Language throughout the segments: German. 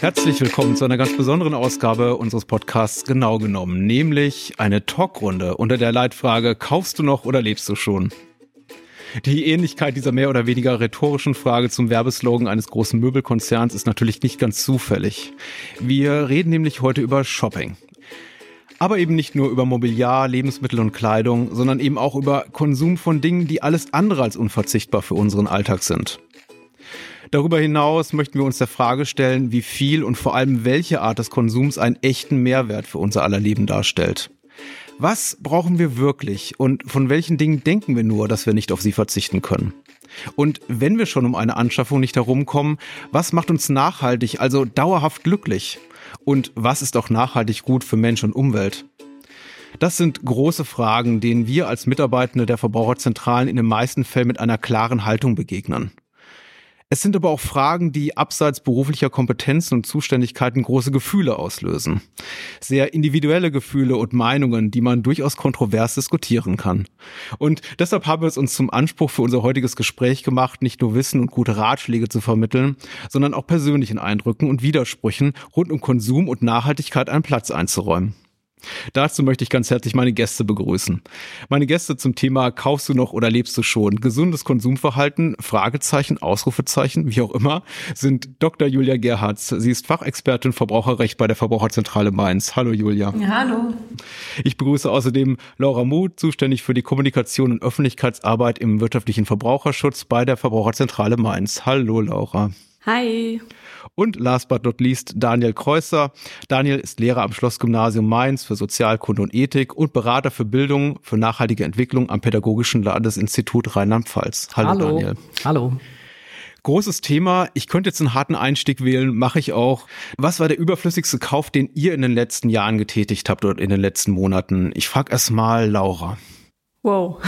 Herzlich willkommen zu einer ganz besonderen Ausgabe unseres Podcasts Genau genommen, nämlich eine Talkrunde unter der Leitfrage Kaufst du noch oder lebst du schon? Die Ähnlichkeit dieser mehr oder weniger rhetorischen Frage zum Werbeslogan eines großen Möbelkonzerns ist natürlich nicht ganz zufällig. Wir reden nämlich heute über Shopping. Aber eben nicht nur über Mobiliar, Lebensmittel und Kleidung, sondern eben auch über Konsum von Dingen, die alles andere als unverzichtbar für unseren Alltag sind. Darüber hinaus möchten wir uns der Frage stellen, wie viel und vor allem welche Art des Konsums einen echten Mehrwert für unser aller Leben darstellt. Was brauchen wir wirklich und von welchen Dingen denken wir nur, dass wir nicht auf sie verzichten können? Und wenn wir schon um eine Anschaffung nicht herumkommen, was macht uns nachhaltig, also dauerhaft glücklich? Und was ist auch nachhaltig gut für Mensch und Umwelt? Das sind große Fragen, denen wir als Mitarbeitende der Verbraucherzentralen in den meisten Fällen mit einer klaren Haltung begegnen. Es sind aber auch Fragen, die abseits beruflicher Kompetenzen und Zuständigkeiten große Gefühle auslösen. Sehr individuelle Gefühle und Meinungen, die man durchaus kontrovers diskutieren kann. Und deshalb haben wir es uns zum Anspruch für unser heutiges Gespräch gemacht, nicht nur Wissen und gute Ratschläge zu vermitteln, sondern auch persönlichen Eindrücken und Widersprüchen rund um Konsum und Nachhaltigkeit einen Platz einzuräumen. Dazu möchte ich ganz herzlich meine Gäste begrüßen. Meine Gäste zum Thema Kaufst du noch oder lebst du schon? Gesundes Konsumverhalten, Fragezeichen, Ausrufezeichen, wie auch immer, sind Dr. Julia Gerhards. Sie ist Fachexpertin Verbraucherrecht bei der Verbraucherzentrale Mainz. Hallo Julia. Ja, hallo. Ich begrüße außerdem Laura Muth, zuständig für die Kommunikation und Öffentlichkeitsarbeit im wirtschaftlichen Verbraucherschutz bei der Verbraucherzentrale Mainz. Hallo Laura. Hi. Und last but not least Daniel Kreuzer. Daniel ist Lehrer am Schlossgymnasium Mainz für Sozialkunde und Ethik und Berater für Bildung für nachhaltige Entwicklung am Pädagogischen Landesinstitut Rheinland-Pfalz. Hallo, Hallo Daniel. Hallo. Großes Thema. Ich könnte jetzt einen harten Einstieg wählen, mache ich auch. Was war der überflüssigste Kauf, den ihr in den letzten Jahren getätigt habt oder in den letzten Monaten? Ich frage erst mal Laura. Wow,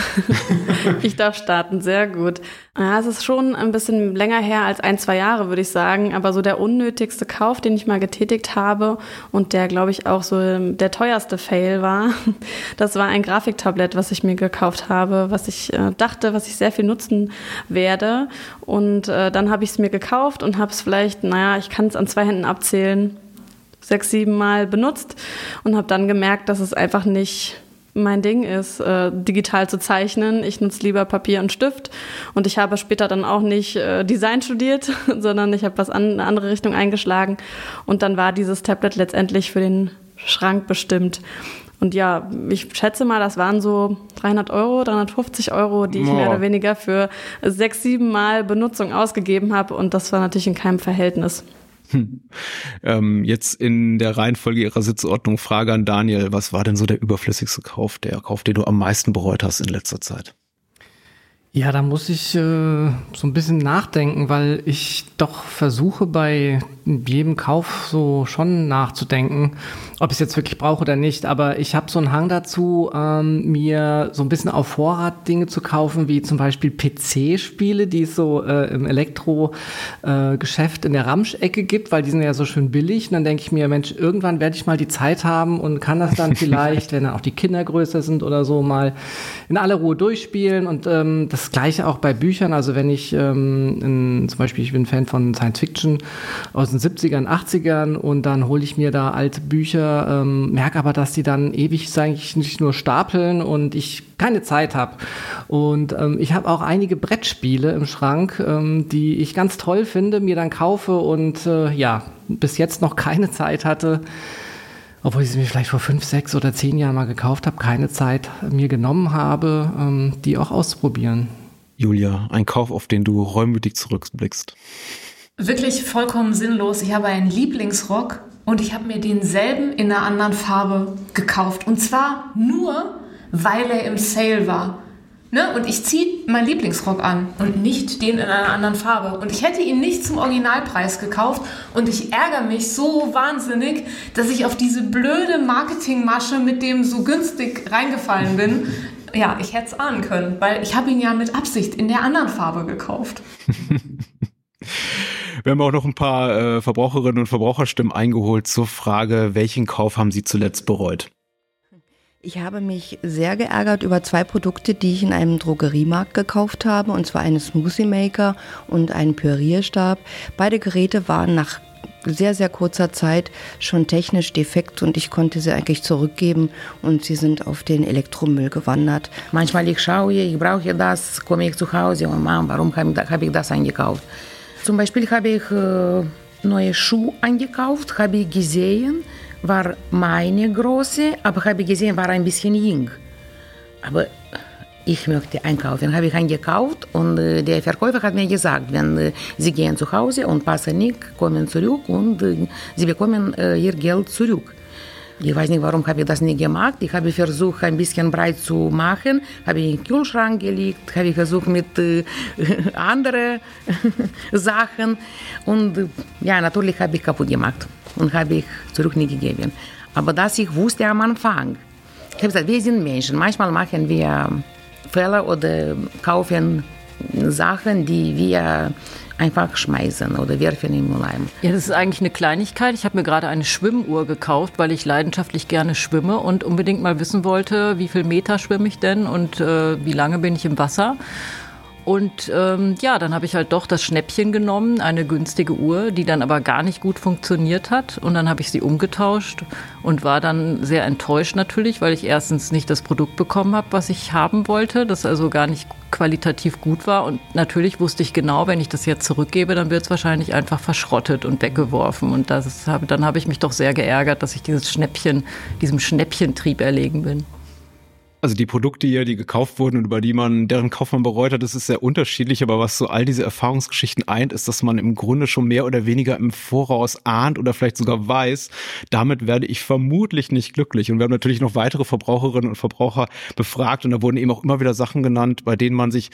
ich darf starten, sehr gut. Ja, es ist schon ein bisschen länger her als ein, zwei Jahre, würde ich sagen. Aber so der unnötigste Kauf, den ich mal getätigt habe und der, glaube ich, auch so der teuerste Fail war, das war ein Grafiktablett, was ich mir gekauft habe, was ich äh, dachte, was ich sehr viel nutzen werde. Und äh, dann habe ich es mir gekauft und habe es vielleicht, naja, ich kann es an zwei Händen abzählen, sechs, sieben Mal benutzt und habe dann gemerkt, dass es einfach nicht mein Ding ist, äh, digital zu zeichnen. Ich nutze lieber Papier und Stift. Und ich habe später dann auch nicht äh, Design studiert, sondern ich habe was an eine andere Richtung eingeschlagen. Und dann war dieses Tablet letztendlich für den Schrank bestimmt. Und ja, ich schätze mal, das waren so 300 Euro, 350 Euro, die ich oh. mehr oder weniger für sechs, sieben Mal Benutzung ausgegeben habe. Und das war natürlich in keinem Verhältnis. Hm. Ähm, jetzt in der Reihenfolge Ihrer Sitzordnung Frage an Daniel. Was war denn so der überflüssigste Kauf, der Kauf, den du am meisten bereut hast in letzter Zeit? Ja, da muss ich äh, so ein bisschen nachdenken, weil ich doch versuche bei jedem Kauf so schon nachzudenken, ob ich es jetzt wirklich brauche oder nicht. Aber ich habe so einen Hang dazu, ähm, mir so ein bisschen auf Vorrat Dinge zu kaufen, wie zum Beispiel PC-Spiele, die es so äh, im Elektro-Geschäft äh, in der Ramschecke gibt, weil die sind ja so schön billig. Und dann denke ich mir, Mensch, irgendwann werde ich mal die Zeit haben und kann das dann vielleicht, wenn dann auch die Kinder größer sind oder so, mal in aller Ruhe durchspielen. Und ähm, das gleiche auch bei Büchern. Also wenn ich ähm, in, zum Beispiel, ich bin Fan von Science Fiction aus den 70ern, 80ern und dann hole ich mir da alte Bücher, ähm, merke aber, dass die dann ewig eigentlich nicht nur stapeln und ich keine Zeit habe. Und ähm, ich habe auch einige Brettspiele im Schrank, ähm, die ich ganz toll finde, mir dann kaufe und äh, ja, bis jetzt noch keine Zeit hatte, obwohl ich sie mir vielleicht vor fünf, sechs oder zehn Jahren mal gekauft habe, keine Zeit mir genommen habe, ähm, die auch auszuprobieren. Julia, ein Kauf, auf den du reumütig zurückblickst. Wirklich vollkommen sinnlos. Ich habe einen Lieblingsrock und ich habe mir denselben in einer anderen Farbe gekauft. Und zwar nur, weil er im Sale war. Ne? Und ich ziehe meinen Lieblingsrock an und nicht den in einer anderen Farbe. Und ich hätte ihn nicht zum Originalpreis gekauft. Und ich ärgere mich so wahnsinnig, dass ich auf diese blöde Marketingmasche mit dem so günstig reingefallen bin. Ja, ich hätte es ahnen können, weil ich habe ihn ja mit Absicht in der anderen Farbe gekauft. Wir haben auch noch ein paar äh, Verbraucherinnen und Verbraucherstimmen eingeholt zur Frage, welchen Kauf haben Sie zuletzt bereut? Ich habe mich sehr geärgert über zwei Produkte, die ich in einem Drogeriemarkt gekauft habe, und zwar einen Smoothie Maker und einen Pürierstab. Beide Geräte waren nach sehr, sehr kurzer Zeit schon technisch defekt und ich konnte sie eigentlich zurückgeben und sie sind auf den Elektromüll gewandert. Manchmal ich schaue, ich brauche das, komme ich zu Hause und Mama, warum habe ich das eingekauft? Zum Beispiel habe ich äh, neue Schuhe eingekauft, habe ich gesehen, war meine große, aber habe ich gesehen, war ein bisschen jung. Aber ich möchte einkaufen. Habe ich eingekauft und äh, der Verkäufer hat mir gesagt, wenn äh, Sie gehen zu Hause und passen nicht, kommen zurück und äh, Sie bekommen Ihr Geld zurück. Ich weiß nicht, warum habe ich das nicht gemacht. Ich habe versucht, ein bisschen breit zu machen, habe in den Kühlschrank gelegt, habe versucht mit äh, anderen Sachen und ja, natürlich habe ich kaputt gemacht und habe ich zurück nicht gegeben. Aber das ich wusste am Anfang. Ich habe gesagt, wir sind Menschen. Manchmal machen wir Fehler oder kaufen Sachen, die wir einfach schmeißen oder werfen im Mülleimer. Ja, das ist eigentlich eine Kleinigkeit. Ich habe mir gerade eine Schwimmuhr gekauft, weil ich leidenschaftlich gerne schwimme und unbedingt mal wissen wollte, wie viel Meter schwimme ich denn und äh, wie lange bin ich im Wasser. Und ähm, ja, dann habe ich halt doch das Schnäppchen genommen, eine günstige Uhr, die dann aber gar nicht gut funktioniert hat. Und dann habe ich sie umgetauscht und war dann sehr enttäuscht natürlich, weil ich erstens nicht das Produkt bekommen habe, was ich haben wollte, das also gar nicht qualitativ gut war. Und natürlich wusste ich genau, wenn ich das jetzt zurückgebe, dann wird es wahrscheinlich einfach verschrottet und weggeworfen. Und das dann habe ich mich doch sehr geärgert, dass ich dieses Schnäppchen, diesem Schnäppchentrieb erlegen bin. Also die Produkte hier, die gekauft wurden und über die man, deren Kauf man bereut hat, das ist sehr unterschiedlich, aber was so all diese Erfahrungsgeschichten eint, ist, dass man im Grunde schon mehr oder weniger im Voraus ahnt oder vielleicht sogar weiß, damit werde ich vermutlich nicht glücklich. Und wir haben natürlich noch weitere Verbraucherinnen und Verbraucher befragt und da wurden eben auch immer wieder Sachen genannt, bei denen man sich,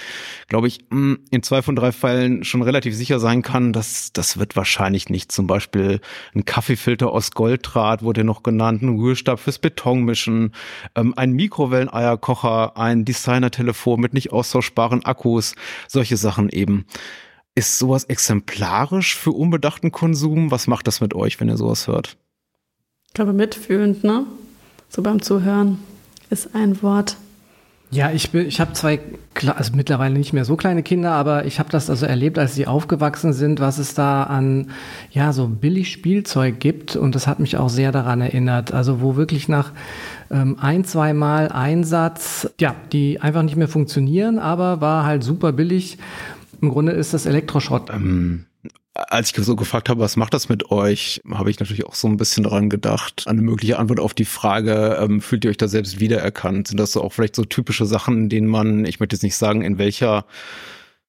glaube ich, hm, in zwei von drei Fällen schon relativ sicher sein kann, dass das wird wahrscheinlich nicht. Zum Beispiel ein Kaffeefilter aus Golddraht wurde noch genannt, ein Rührstab fürs Betonmischen, ähm, ein Mikrowellen Eierkocher, ein Designer-Telefon mit nicht austauschbaren Akkus, solche Sachen eben. Ist sowas exemplarisch für unbedachten Konsum? Was macht das mit euch, wenn ihr sowas hört? Ich glaube, mitfühlend, ne? So beim Zuhören ist ein Wort. Ja, ich, ich habe zwei, also mittlerweile nicht mehr so kleine Kinder, aber ich habe das also erlebt, als sie aufgewachsen sind, was es da an, ja, so billig Spielzeug gibt. Und das hat mich auch sehr daran erinnert. Also wo wirklich nach ähm, ein, zweimal Einsatz, ja, die einfach nicht mehr funktionieren, aber war halt super billig. Im Grunde ist das Elektroschrott. Ähm, als ich so gefragt habe, was macht das mit euch, habe ich natürlich auch so ein bisschen daran gedacht, eine mögliche Antwort auf die Frage, ähm, fühlt ihr euch da selbst wiedererkannt? Sind das so auch vielleicht so typische Sachen, in denen man, ich möchte jetzt nicht sagen, in welcher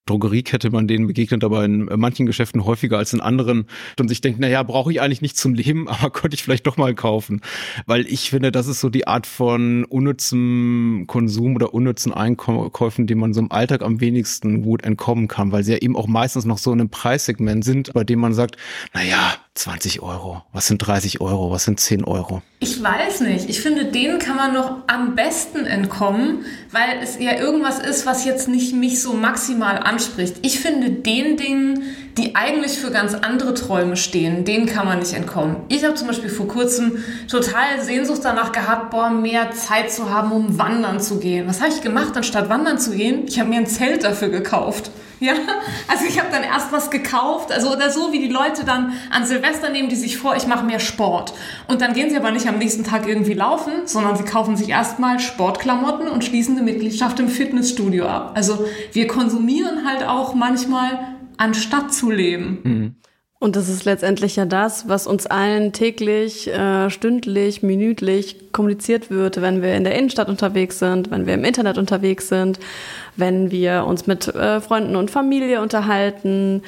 Drogeriekette man denen begegnet, aber in manchen Geschäften häufiger als in anderen und sich denkt, naja, brauche ich eigentlich nicht zum Leben, aber könnte ich vielleicht doch mal kaufen. Weil ich finde, das ist so die Art von unnützem Konsum oder unnützen Einkäufen, die man so im Alltag am wenigsten gut entkommen kann, weil sie ja eben auch meistens noch so in einem Preissegment sind, bei dem man sagt, naja, 20 Euro, was sind 30 Euro, was sind 10 Euro? Ich weiß nicht. Ich finde, denen kann man noch am besten entkommen, weil es ja irgendwas ist, was jetzt nicht mich so maximal anspricht. Ich finde, den Dingen, die eigentlich für ganz andere Träume stehen, denen kann man nicht entkommen. Ich habe zum Beispiel vor kurzem total Sehnsucht danach gehabt, boah, mehr Zeit zu haben, um wandern zu gehen. Was habe ich gemacht, anstatt wandern zu gehen? Ich habe mir ein Zelt dafür gekauft. Ja, also ich habe dann erst was gekauft, also oder so wie die Leute dann an Silvester nehmen, die sich vor, ich mache mehr Sport. Und dann gehen sie aber nicht am nächsten Tag irgendwie laufen, sondern sie kaufen sich erstmal Sportklamotten und schließen eine Mitgliedschaft im Fitnessstudio ab. Also wir konsumieren halt auch manchmal, anstatt zu leben. Mhm. Und das ist letztendlich ja das, was uns allen täglich, äh, stündlich, minütlich kommuniziert wird, wenn wir in der Innenstadt unterwegs sind, wenn wir im Internet unterwegs sind, wenn wir uns mit äh, Freunden und Familie unterhalten.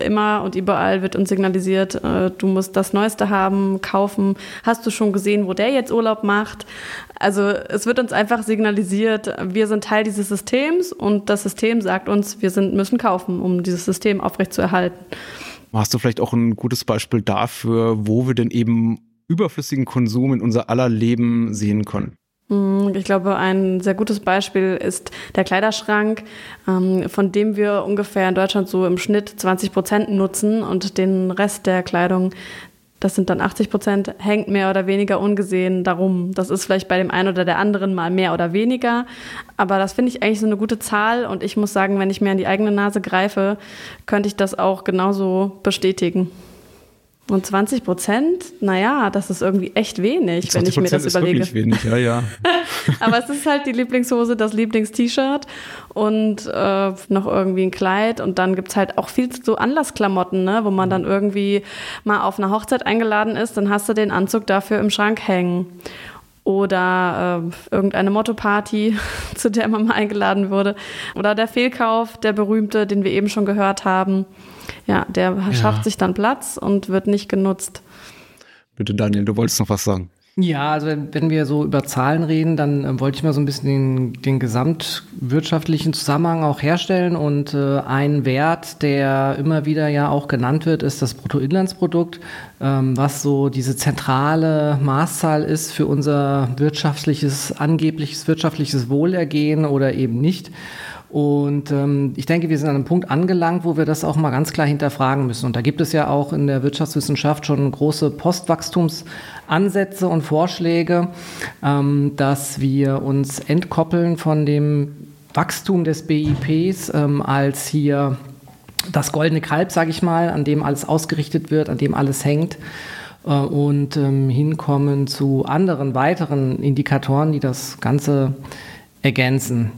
Immer und überall wird uns signalisiert, äh, du musst das Neueste haben, kaufen. Hast du schon gesehen, wo der jetzt Urlaub macht? Also es wird uns einfach signalisiert, wir sind Teil dieses Systems und das System sagt uns, wir sind, müssen kaufen, um dieses System aufrechtzuerhalten. Hast du vielleicht auch ein gutes Beispiel dafür, wo wir denn eben überflüssigen Konsum in unser aller Leben sehen können? Hm, ich glaube, ein sehr gutes Beispiel ist der Kleiderschrank, ähm, von dem wir ungefähr in Deutschland so im Schnitt 20 Prozent nutzen und den Rest der Kleidung das sind dann 80 Prozent, hängt mehr oder weniger ungesehen darum. Das ist vielleicht bei dem einen oder der anderen mal mehr oder weniger. Aber das finde ich eigentlich so eine gute Zahl. Und ich muss sagen, wenn ich mir an die eigene Nase greife, könnte ich das auch genauso bestätigen. Und 20 Prozent, naja, das ist irgendwie echt wenig, wenn ich mir das ist überlege. Wirklich wenig, ja, ja. Aber es ist halt die Lieblingshose, das Lieblingst-T-Shirt und äh, noch irgendwie ein Kleid. Und dann gibt's halt auch viel so Anlassklamotten, ne? wo man dann irgendwie mal auf eine Hochzeit eingeladen ist, dann hast du den Anzug dafür im Schrank hängen. Oder äh, irgendeine Motto-Party, zu der man mal eingeladen wurde. Oder der Fehlkauf, der berühmte, den wir eben schon gehört haben. Ja, der Ja. schafft sich dann Platz und wird nicht genutzt. Bitte, Daniel, du wolltest noch was sagen. Ja, also wenn, wir so über Zahlen reden, dann äh, wollte ich mal so ein bisschen den, den gesamtwirtschaftlichen Zusammenhang auch herstellen. Und äh, ein Wert, der immer wieder ja auch genannt wird, ist das Bruttoinlandsprodukt, ähm, was so diese zentrale Maßzahl ist für unser wirtschaftliches, angebliches wirtschaftliches Wohlergehen oder eben nicht. Und ähm, ich denke, wir sind an einem Punkt angelangt, wo wir das auch mal ganz klar hinterfragen müssen. Und da gibt es ja auch in der Wirtschaftswissenschaft schon große Postwachstumsansätze und Vorschläge, ähm, dass wir uns entkoppeln von dem Wachstum des BIPs ähm, als hier das goldene Kalb, sage ich mal, an dem alles ausgerichtet wird, an dem alles hängt äh, und ähm, hinkommen zu anderen weiteren Indikatoren, die das Ganze ergänzen.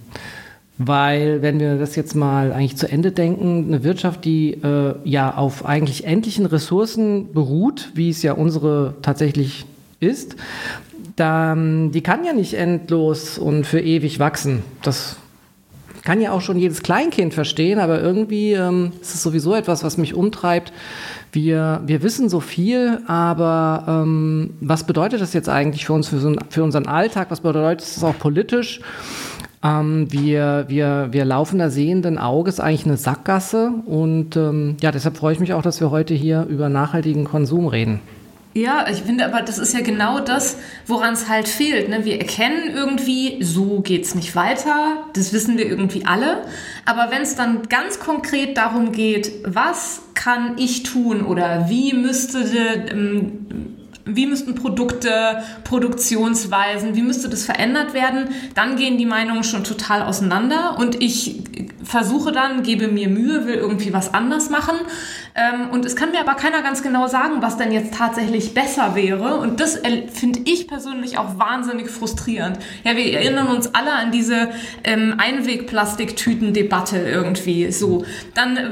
Weil, wenn wir das jetzt mal eigentlich zu Ende denken, eine Wirtschaft, die äh, ja auf eigentlich endlichen Ressourcen beruht, wie es ja unsere tatsächlich ist, dann, die kann ja nicht endlos und für ewig wachsen. Das kann ja auch schon jedes Kleinkind verstehen, aber irgendwie ähm, ist es sowieso etwas, was mich umtreibt. Wir, wir wissen so viel, aber ähm, was bedeutet das jetzt eigentlich für uns, für, so, für unseren Alltag? Was bedeutet das auch politisch? Ähm, wir, wir, wir laufen da sehenden Auges eigentlich eine Sackgasse und ähm, ja, deshalb freue ich mich auch, dass wir heute hier über nachhaltigen Konsum reden. Ja, ich finde aber, das ist ja genau das, woran es halt fehlt. Ne? Wir erkennen irgendwie, so geht's nicht weiter. Das wissen wir irgendwie alle. Aber wenn es dann ganz konkret darum geht, was kann ich tun oder wie müsste ähm, wie müssten Produkte, Produktionsweisen, wie müsste das verändert werden, dann gehen die Meinungen schon total auseinander und ich versuche dann, gebe mir Mühe, will irgendwie was anders machen ähm, und es kann mir aber keiner ganz genau sagen, was denn jetzt tatsächlich besser wäre und das finde ich persönlich auch wahnsinnig frustrierend. Ja, wir erinnern uns alle an diese ähm, Einwegplastiktüten-Debatte irgendwie so. Dann äh,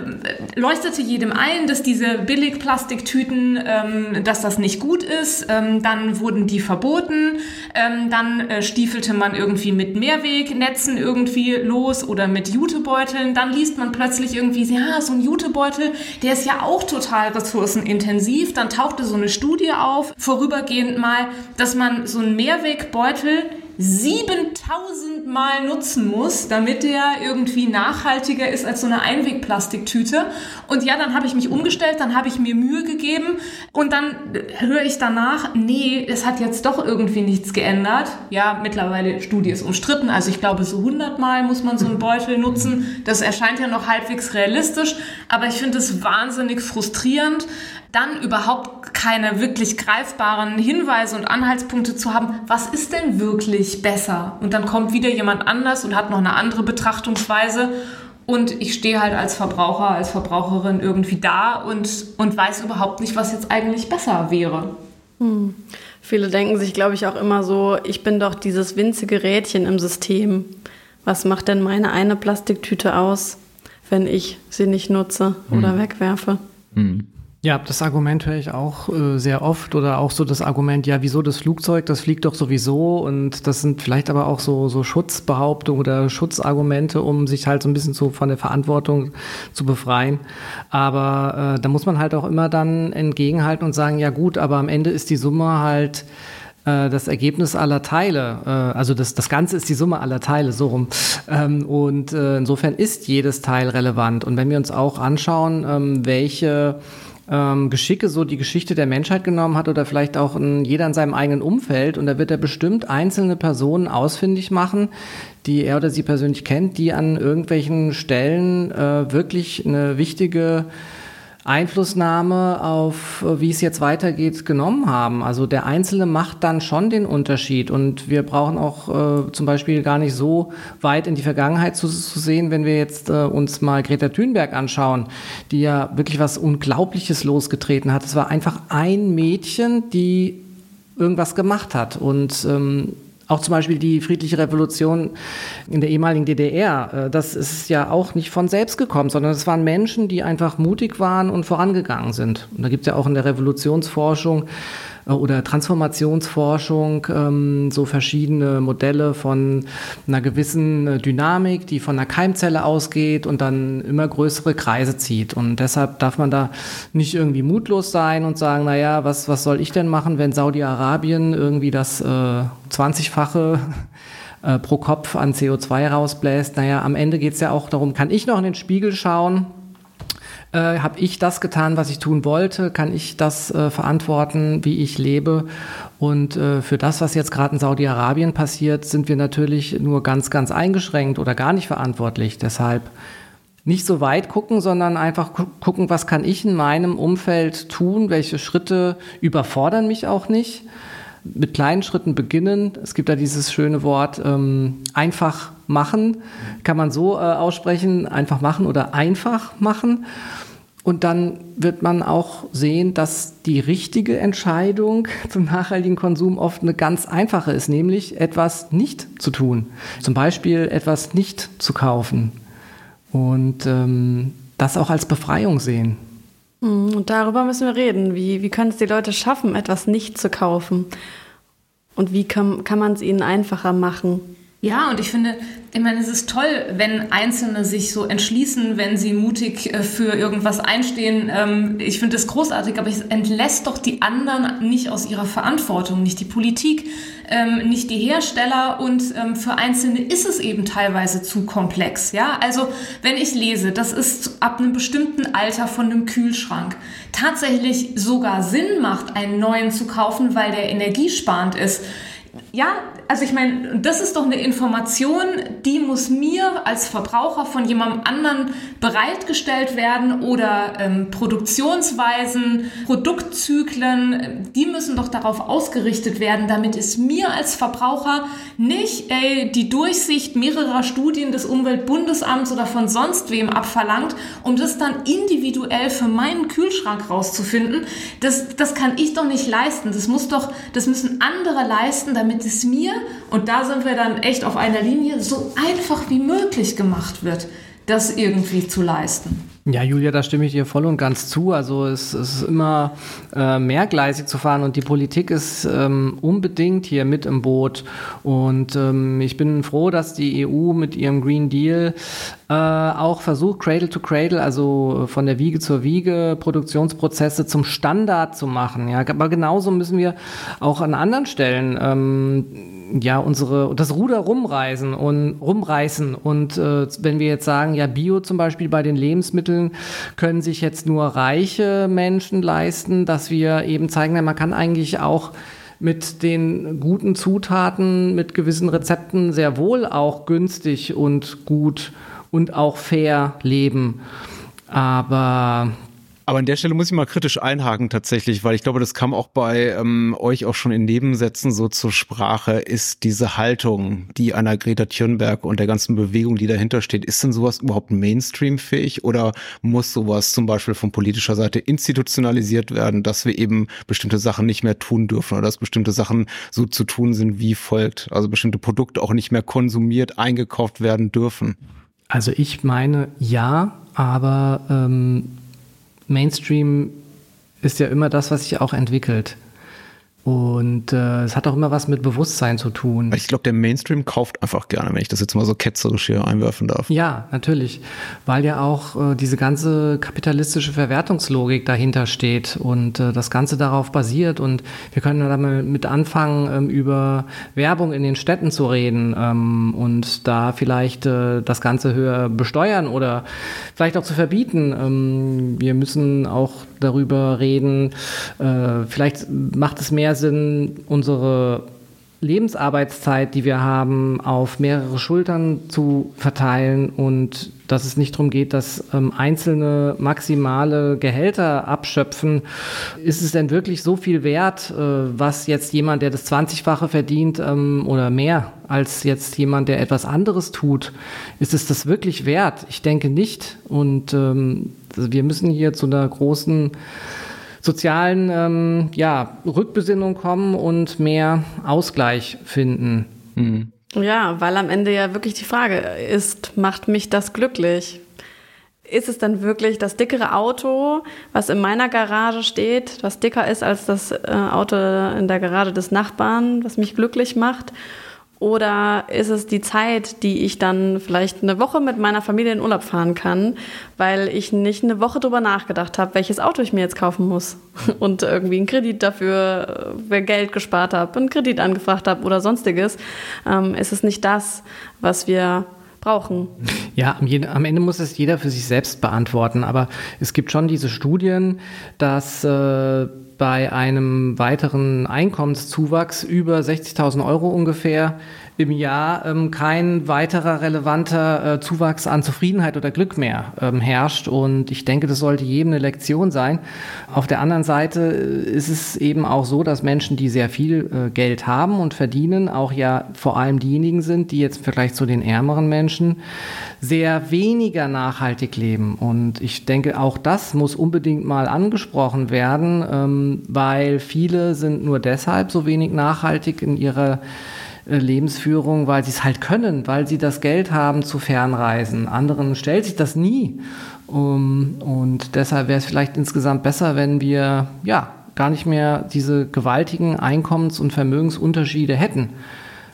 leuchtete jedem ein, dass diese Billigplastiktüten, ähm, dass das nicht gut ist. Ähm, dann wurden die verboten. Ähm, dann äh, stiefelte man irgendwie mit Mehrwegnetzen irgendwie los oder mit Jutebeuteln. Dann liest man plötzlich irgendwie, ja, so ein Jutebeutel, der ist ja auch total ressourcenintensiv. Dann tauchte so eine Studie auf, vorübergehend mal, dass man so einen Mehrwegbeutel 7000 Mal nutzen muss, damit der irgendwie nachhaltiger ist als so eine Einwegplastiktüte. Und ja, dann habe ich mich umgestellt, dann habe ich mir Mühe gegeben und dann höre ich danach, nee, es hat jetzt doch irgendwie nichts geändert. Ja, mittlerweile Studie ist umstritten, also ich glaube so 100 Mal muss man so einen Beutel nutzen. Das erscheint ja noch halbwegs realistisch, aber ich finde es wahnsinnig frustrierend, dann überhaupt keine wirklich greifbaren Hinweise und Anhaltspunkte zu haben, was ist denn wirklich besser? Und dann kommt wieder jemand anders und hat noch eine andere Betrachtungsweise. Und ich stehe halt als Verbraucher, als Verbraucherin irgendwie da und, und weiß überhaupt nicht, was jetzt eigentlich besser wäre. Hm. Viele denken sich, glaube ich, auch immer so, ich bin doch dieses winzige Rädchen im System. Was macht denn meine eine Plastiktüte aus, wenn ich sie nicht nutze oder hm. wegwerfe? Hm. Ja, das Argument höre ich auch äh, sehr oft oder auch so das Argument, ja, wieso das Flugzeug, das fliegt doch sowieso und das sind vielleicht aber auch so, so Schutzbehauptungen oder Schutzargumente, um sich halt so ein bisschen so von der Verantwortung zu befreien. Aber äh, da muss man halt auch immer dann entgegenhalten und sagen, ja gut, aber am Ende ist die Summe halt äh, das Ergebnis aller Teile, äh, also das, das Ganze ist die Summe aller Teile, so rum. Ähm, und äh, insofern ist jedes Teil relevant. Und wenn wir uns auch anschauen, ähm, welche ähm, Geschicke so die Geschichte der Menschheit genommen hat oder vielleicht auch in, jeder in seinem eigenen Umfeld. Und da wird er bestimmt einzelne Personen ausfindig machen, die er oder sie persönlich kennt, die an irgendwelchen Stellen äh, wirklich eine wichtige Einflussnahme auf, äh, wie es jetzt weitergeht, genommen haben. Also der Einzelne macht dann schon den Unterschied. Und wir brauchen auch äh, zum Beispiel gar nicht so weit in die Vergangenheit zu, zu sehen, wenn wir jetzt äh, uns mal Greta Thunberg anschauen, die ja wirklich was Unglaubliches losgetreten hat. Es war einfach ein Mädchen, die irgendwas gemacht hat. Und ähm, auch zum Beispiel die friedliche Revolution in der ehemaligen DDR, äh, das ist ja auch nicht von selbst gekommen, sondern es waren Menschen, die einfach mutig waren und vorangegangen sind. Und da gibt es ja auch in der Revolutionsforschung oder Transformationsforschung, ähm, so verschiedene Modelle von einer gewissen äh, Dynamik, die von einer Keimzelle ausgeht und dann immer größere Kreise zieht. Und deshalb darf man da nicht irgendwie mutlos sein und sagen, naja, was, was soll ich denn machen, wenn Saudi-Arabien irgendwie das äh, 20-fache äh, pro Kopf an CO2 rausbläst? Naja, am Ende geht es ja auch darum, kann ich noch in den Spiegel schauen? Äh, habe ich das getan, was ich tun wollte? Kann ich das äh, verantworten, wie ich lebe? Und äh, für das, was jetzt gerade in Saudi-Arabien passiert, sind wir natürlich nur ganz, ganz eingeschränkt oder gar nicht verantwortlich. Deshalb nicht so weit gucken, sondern einfach gucken, was kann ich in meinem Umfeld tun, welche Schritte überfordern mich auch nicht. Mit kleinen Schritten beginnen. Es gibt da dieses schöne Wort ähm, einfach machen, kann man so äh, aussprechen, einfach machen oder einfach machen. Und dann wird man auch sehen, dass die richtige Entscheidung zum nachhaltigen Konsum oft eine ganz einfache ist, nämlich etwas nicht zu tun. Zum Beispiel etwas nicht zu kaufen. Und ähm, das auch als Befreiung sehen. Mhm, und darüber müssen wir reden. Wie, wie können es die Leute schaffen, etwas nicht zu kaufen? Und wie kann, kann man es ihnen einfacher machen? Ja, und ich finde, ich meine, es ist toll, wenn Einzelne sich so entschließen, wenn sie mutig äh, für irgendwas einstehen. Ähm, ich finde das großartig, aber es entlässt doch die anderen nicht aus ihrer Verantwortung, nicht die Politik, ähm, nicht die Hersteller und ähm, für Einzelne ist es eben teilweise zu komplex. Ja, also wenn ich lese, das ist ab einem bestimmten Alter von einem Kühlschrank tatsächlich sogar Sinn macht, einen neuen zu kaufen, weil der energiesparend ist ja, also ich meine, das ist doch eine Information, die muss mir als Verbraucher von jemandem anderen bereitgestellt werden oder ähm, Produktionsweisen, Produktzyklen, die müssen doch darauf ausgerichtet werden, damit es mir als Verbraucher nicht ey, die Durchsicht mehrerer Studien des Umweltbundesamts oder von sonst wem abverlangt, um das dann individuell für meinen Kühlschrank rauszufinden. Das, das kann ich doch nicht leisten. Das muss doch, das müssen andere leisten, damit es mir, und da sind wir dann echt auf einer Linie, so einfach wie möglich gemacht wird, das irgendwie zu leisten. Ja, Julia, da stimme ich dir voll und ganz zu. Also es, es ist immer äh, mehrgleisig zu fahren und die Politik ist ähm, unbedingt hier mit im Boot. Und ähm, ich bin froh, dass die EU mit ihrem Green Deal äh, auch versucht, Cradle to Cradle, also von der Wiege zur Wiege, Produktionsprozesse zum Standard zu machen. Ja, aber genauso müssen wir auch an anderen Stellen ähm, ja unsere das Ruder rumreißen und rumreißen und äh, wenn wir jetzt sagen ja Bio zum Beispiel bei den Lebensmitteln können sich jetzt nur reiche Menschen leisten, dass wir eben zeigen, man kann eigentlich auch mit den guten Zutaten, mit gewissen Rezepten sehr wohl auch günstig und gut und auch fair leben. Aber aber an der Stelle muss ich mal kritisch einhaken tatsächlich, weil ich glaube, das kam auch bei ähm, euch auch schon in Nebensätzen so zur Sprache, ist diese Haltung, die einer Greta Thunberg und der ganzen Bewegung, die dahinter steht, ist denn sowas überhaupt Mainstream-fähig? Oder muss sowas zum Beispiel von politischer Seite institutionalisiert werden, dass wir eben bestimmte Sachen nicht mehr tun dürfen oder dass bestimmte Sachen so zu tun sind wie folgt, also bestimmte Produkte auch nicht mehr konsumiert, eingekauft werden dürfen? Also ich meine ja, aber ähm Mainstream ist ja immer das, was sich auch entwickelt. Und äh, es hat auch immer was mit Bewusstsein zu tun. Ich glaube, der Mainstream kauft einfach gerne, wenn ich das jetzt mal so ketzerisch hier einwerfen darf. Ja, natürlich. Weil ja auch äh, diese ganze kapitalistische Verwertungslogik dahinter steht und äh, das Ganze darauf basiert. Und wir können da mal mit anfangen, ähm, über Werbung in den Städten zu reden ähm, und da vielleicht äh, das Ganze höher besteuern oder vielleicht auch zu verbieten. Ähm, wir müssen auch darüber reden, äh, vielleicht macht es mehr Sinn, unsere Lebensarbeitszeit, die wir haben, auf mehrere Schultern zu verteilen und dass es nicht darum geht, dass ähm, einzelne maximale Gehälter abschöpfen. Ist es denn wirklich so viel wert, äh, was jetzt jemand, der das 20-fache verdient ähm, oder mehr als jetzt jemand, der etwas anderes tut? Ist es das wirklich wert? Ich denke nicht. Und ähm, wir müssen hier zu einer großen sozialen ähm, ja, Rückbesinnung kommen und mehr Ausgleich finden. Mhm. Ja, weil am Ende ja wirklich die Frage ist, macht mich das glücklich? Ist es dann wirklich das dickere Auto, was in meiner Garage steht, was dicker ist als das äh, Auto in der Garage des Nachbarn, was mich glücklich macht? Oder ist es die Zeit, die ich dann vielleicht eine Woche mit meiner Familie in Urlaub fahren kann, weil ich nicht eine Woche drüber nachgedacht habe, welches Auto ich mir jetzt kaufen muss und irgendwie einen Kredit dafür äh, Geld gespart habe, einen Kredit angefragt habe oder sonstiges? Ähm, ist es nicht das, was wir brauchen. Ja, am, Ende muss es jeder für sich selbst beantworten. Aber es gibt schon diese Studien, dass äh, bei einem weiteren Einkommenszuwachs über 60.000 Euro ungefähr im Jahr ähm, kein weiterer relevanter äh, Zuwachs an Zufriedenheit oder Glück mehr ähm, herrscht. Und ich denke, das sollte jedem eine Lektion sein. Auf der anderen Seite äh, ist es eben auch so, dass Menschen, die sehr viel äh, Geld haben und verdienen, auch ja vor allem diejenigen sind, die jetzt im Vergleich zu den ärmeren Menschen sehr weniger nachhaltig leben. Und ich denke, auch das muss unbedingt mal angesprochen werden, ähm, weil viele sind nur deshalb so wenig nachhaltig in ihrer Lebensführung, weil sie es halt können, weil sie das Geld haben zu Fernreisen. Anderen stellt sich das nie. Um, und deshalb wäre es vielleicht insgesamt besser, wenn wir ja gar nicht mehr diese gewaltigen Einkommens- und Vermögensunterschiede hätten.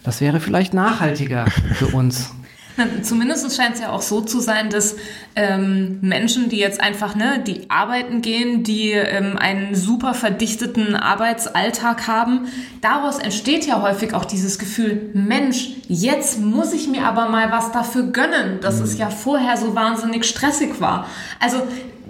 Das wäre vielleicht nachhaltiger für uns. Zumindest scheint es ja auch so zu sein, dass ähm, Menschen, die jetzt einfach, ne, die arbeiten gehen, die ähm, einen super verdichteten Arbeitsalltag haben, daraus entsteht ja häufig auch dieses Gefühl, Mensch, jetzt muss ich mir aber mal was dafür gönnen, dass es ja vorher so wahnsinnig stressig war. Also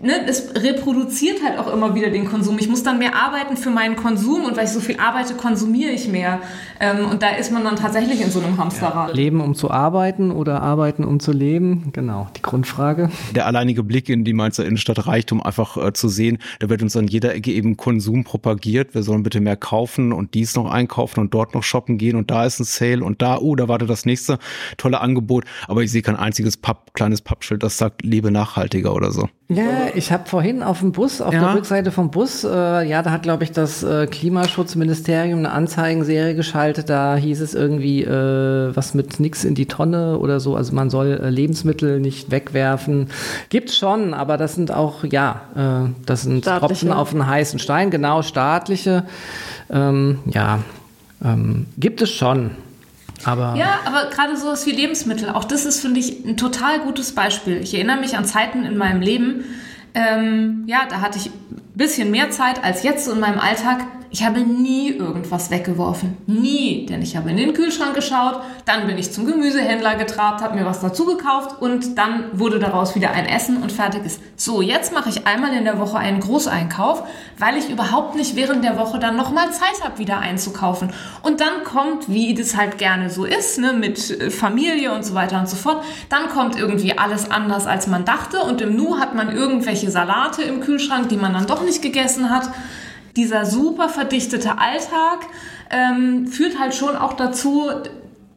ne, es reproduziert halt auch immer wieder den Konsum. Ich muss dann mehr arbeiten für meinen Konsum und weil ich so viel arbeite, konsumiere ich mehr. Ähm, und da ist man dann tatsächlich in so einem Hamsterrad. Ja. Leben um zu arbeiten oder arbeiten um zu leben? Genau, die Grundfrage. Der alleinige Blick in die Mainzer Innenstadt reicht, um einfach äh, zu sehen, da wird uns an jeder Ecke eben Konsum propagiert. Wir sollen bitte mehr kaufen und dies noch einkaufen und dort noch shoppen gehen und da ist ein Sale und da, oh, da wartet das nächste tolle Angebot. Aber ich sehe kein einziges Papp, kleines Pappschild, das sagt, lebe nachhaltiger oder so. Ja, ich habe vorhin auf dem Bus, auf ja. der Rückseite vom Bus, äh, ja, da hat, glaube ich, das äh, Klimaschutzministerium eine Anzeigenserie geschaltet. Da hieß es irgendwie äh, was mit nix in die Tonne oder so. Also man soll äh, Lebensmittel nicht wegwerfen. Gibt's schon, aber das sind auch, ja, äh, das sind staatliche. Tropfen auf einen heißen Stein, genau, staatliche. Ähm, ja, ähm, gibt es schon. Aber ja, aber gerade sowas wie Lebensmittel, auch das ist, finde ich, ein total gutes Beispiel. Ich erinnere mich an Zeiten in meinem Leben, ähm, ja, da hatte ich ein bisschen mehr Zeit als jetzt in meinem Alltag. Ich habe nie irgendwas weggeworfen. Nie. Denn ich habe in den Kühlschrank geschaut, dann bin ich zum Gemüsehändler getrabt, habe mir was dazu gekauft und dann wurde daraus wieder ein Essen und fertig ist. So, jetzt mache ich einmal in der Woche einen Großeinkauf, weil ich überhaupt nicht während der Woche dann nochmal Zeit habe, wieder einzukaufen. Und dann kommt, wie das halt gerne so ist, ne, mit äh, Familie und so weiter und so fort, dann kommt irgendwie alles anders, als man dachte und im Nu hat man irgendwelche Salate im Kühlschrank, die man dann doch nicht gegessen hat dieser super verdichtete Alltag ähm, führt halt schon auch dazu,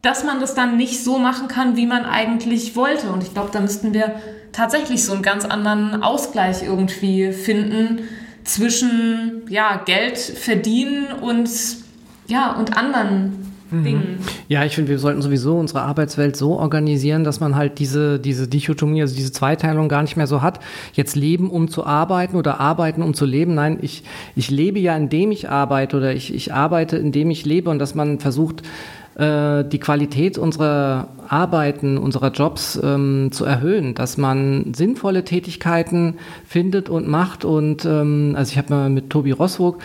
dass man das dann nicht so machen kann, wie man eigentlich wollte. Und ich glaube, da müssten wir tatsächlich so einen ganz anderen Ausgleich irgendwie finden zwischen ja, Geld verdienen und ja, und anderen. Dingen. Ja, ich finde, wir sollten sowieso unsere Arbeitswelt so organisieren, dass man halt diese, diese Dichotomie, also diese Zweiteilung gar nicht mehr so hat. Jetzt leben, um zu arbeiten oder arbeiten, um zu leben. Nein, ich, ich lebe ja, indem ich arbeite oder ich, ich arbeite, indem ich lebe und dass man versucht, die Qualität unserer Arbeiten, unserer Jobs ähm, zu erhöhen, dass man sinnvolle Tätigkeiten findet und macht. Und ähm, also ich habe mal mit Tobi Rosswog,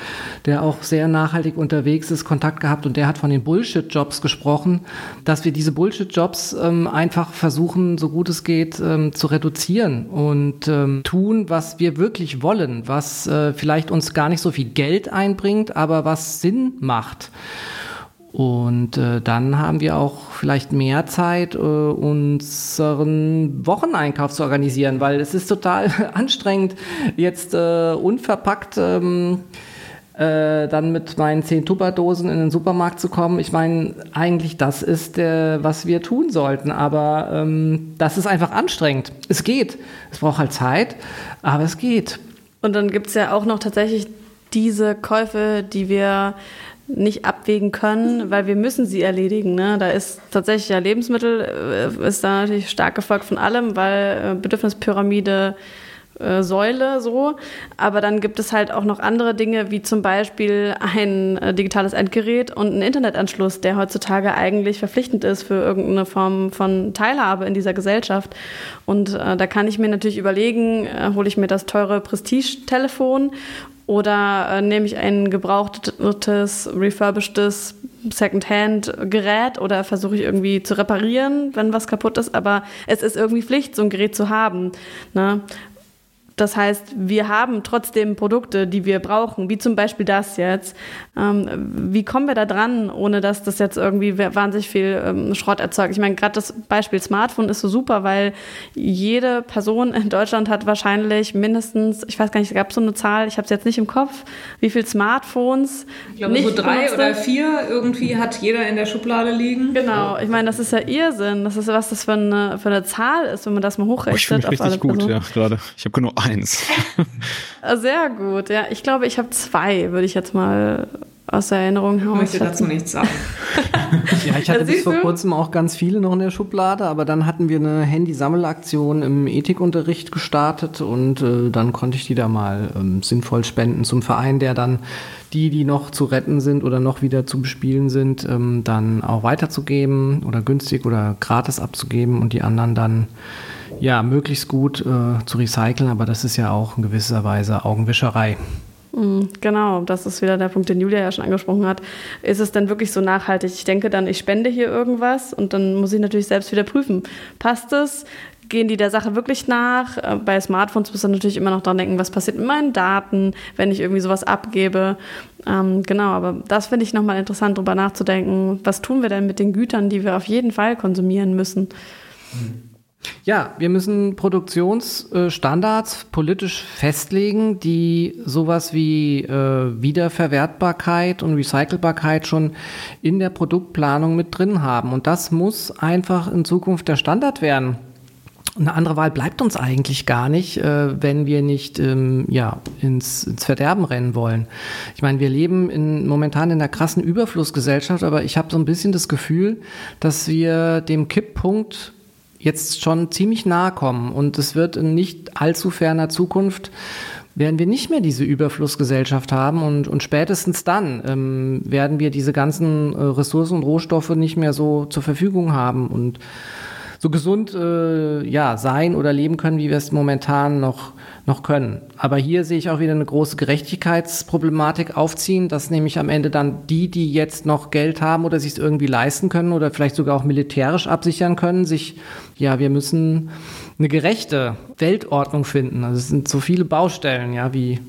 der auch sehr nachhaltig unterwegs ist, Kontakt gehabt und der hat von den Bullshit-Jobs gesprochen, dass wir diese Bullshit-Jobs ähm, einfach versuchen, so gut es geht, ähm, zu reduzieren und ähm, tun, was wir wirklich wollen, was äh, vielleicht uns gar nicht so viel Geld einbringt, aber was Sinn macht. Und äh, dann haben wir auch vielleicht mehr Zeit, äh, unseren Wocheneinkauf zu organisieren, weil es ist total anstrengend, jetzt äh, unverpackt ähm, äh, dann mit meinen zehn Tupperdosen in den Supermarkt zu kommen. Ich meine, eigentlich das ist, äh, was wir tun sollten, aber ähm, das ist einfach anstrengend. Es geht. Es braucht halt Zeit, aber es geht. Und dann gibt es ja auch noch tatsächlich diese Käufe, die wir nicht abwägen können, weil wir müssen sie erledigen. Ne? Da ist tatsächlich ja Lebensmittel, äh, ist da natürlich stark gefolgt von allem, weil äh, Bedürfnispyramide äh, Säule so. Aber dann gibt es halt auch noch andere Dinge, wie zum Beispiel ein äh, digitales Endgerät und ein Internetanschluss, der heutzutage eigentlich verpflichtend ist für irgendeine Form von Teilhabe in dieser Gesellschaft. Und äh, da kann ich mir natürlich überlegen, äh, hole ich mir das teure Prestige-Telefon oder äh, nehme ich ein gebrauchtes, refurbishedtes Secondhand-Gerät oder versuche ich irgendwie zu reparieren, wenn was kaputt ist. Aber es ist irgendwie Pflicht, so ein Gerät zu haben. Ne? Das heißt, wir haben trotzdem Produkte, die wir brauchen, wie zum Beispiel das jetzt. Ähm, wie kommen wir da dran, ohne dass das jetzt irgendwie wahnsinnig viel ähm, Schrott erzeugt? Ich meine, gerade das Beispiel Smartphone ist so super, weil jede Person in Deutschland hat wahrscheinlich mindestens, ich weiß gar nicht, gab es so eine Zahl, ich habe es jetzt nicht im Kopf, wie viele Smartphones. Ich glaube, so drei oder vier irgendwie hat jeder in der Schublade liegen. Genau, ich meine, das ist ja Irrsinn. Das ist, was das für eine, für eine Zahl ist, wenn man das mal hochrechnet. Oh, ich fühle mich richtig gut, ja, gerade. Ich habe genau eins. Sehr gut, ja. Ich glaube, ich habe zwei, würde ich jetzt mal aus der Erinnerung haben. Ich möchte dazu nichts sagen. ja, ich hatte bis vor kurzem auch ganz viele noch in der Schublade, aber dann hatten wir eine Handysammelaktion im Ethikunterricht gestartet und äh, dann konnte ich die da mal ähm, sinnvoll spenden zum Verein, der dann die, die noch zu retten sind oder noch wieder zu bespielen sind, ähm, dann auch weiterzugeben oder günstig oder gratis abzugeben und die anderen dann ja möglichst gut äh, zu recyceln, aber das ist ja auch in gewisser Weise Augenwischerei. Mhm, genau, das ist wieder der Punkt, den Julia ja schon angesprochen hat. Ist es denn wirklich so nachhaltig? Ich denke dann, ich spende hier irgendwas und dann muss ich natürlich selbst wieder prüfen. Passt es? Gehen die der Sache wirklich nach? Äh, bei Smartphones muss man natürlich immer noch dran denken, was passiert mit meinen Daten, wenn ich irgendwie sowas abgebe. Ähm, genau, aber das finde ich nochmal interessant, darüber nachzudenken. Was tun wir denn mit den Gütern, die wir auf jeden Fall konsumieren müssen? Mhm. Ja, wir müssen Produktionsstandards politisch festlegen, die sowas wie äh, Wiederverwertbarkeit und Recycelbarkeit schon in der Produktplanung mit drin haben. Und das muss einfach in Zukunft der Standard werden. Eine andere Wahl bleibt uns eigentlich gar nicht, äh, wenn wir nicht ähm, ja, ins, ins Verderben rennen wollen. Ich meine, wir leben in, momentan in einer krassen Überflussgesellschaft, aber ich habe so ein bisschen das Gefühl, dass wir dem Kipppunkt jetzt schon ziemlich nahe kommen. Und es wird in nicht allzu ferner Zukunft werden wir nicht mehr diese Überflussgesellschaft haben. Und, und spätestens dann ähm, werden wir diese ganzen äh, Ressourcen und Rohstoffe nicht mehr so zur Verfügung haben. Und so gesund äh, ja, sein oder leben können, wie wir es momentan noch, noch können. Aber hier sehe ich auch wieder eine große Gerechtigkeitsproblematik aufziehen, dass nämlich am Ende dann die, die jetzt noch Geld haben oder sich es irgendwie leisten können oder vielleicht sogar auch militärisch absichern können, sich, ja, wir müssen eine gerechte Weltordnung finden. Also es sind so viele Baustellen, ja, wie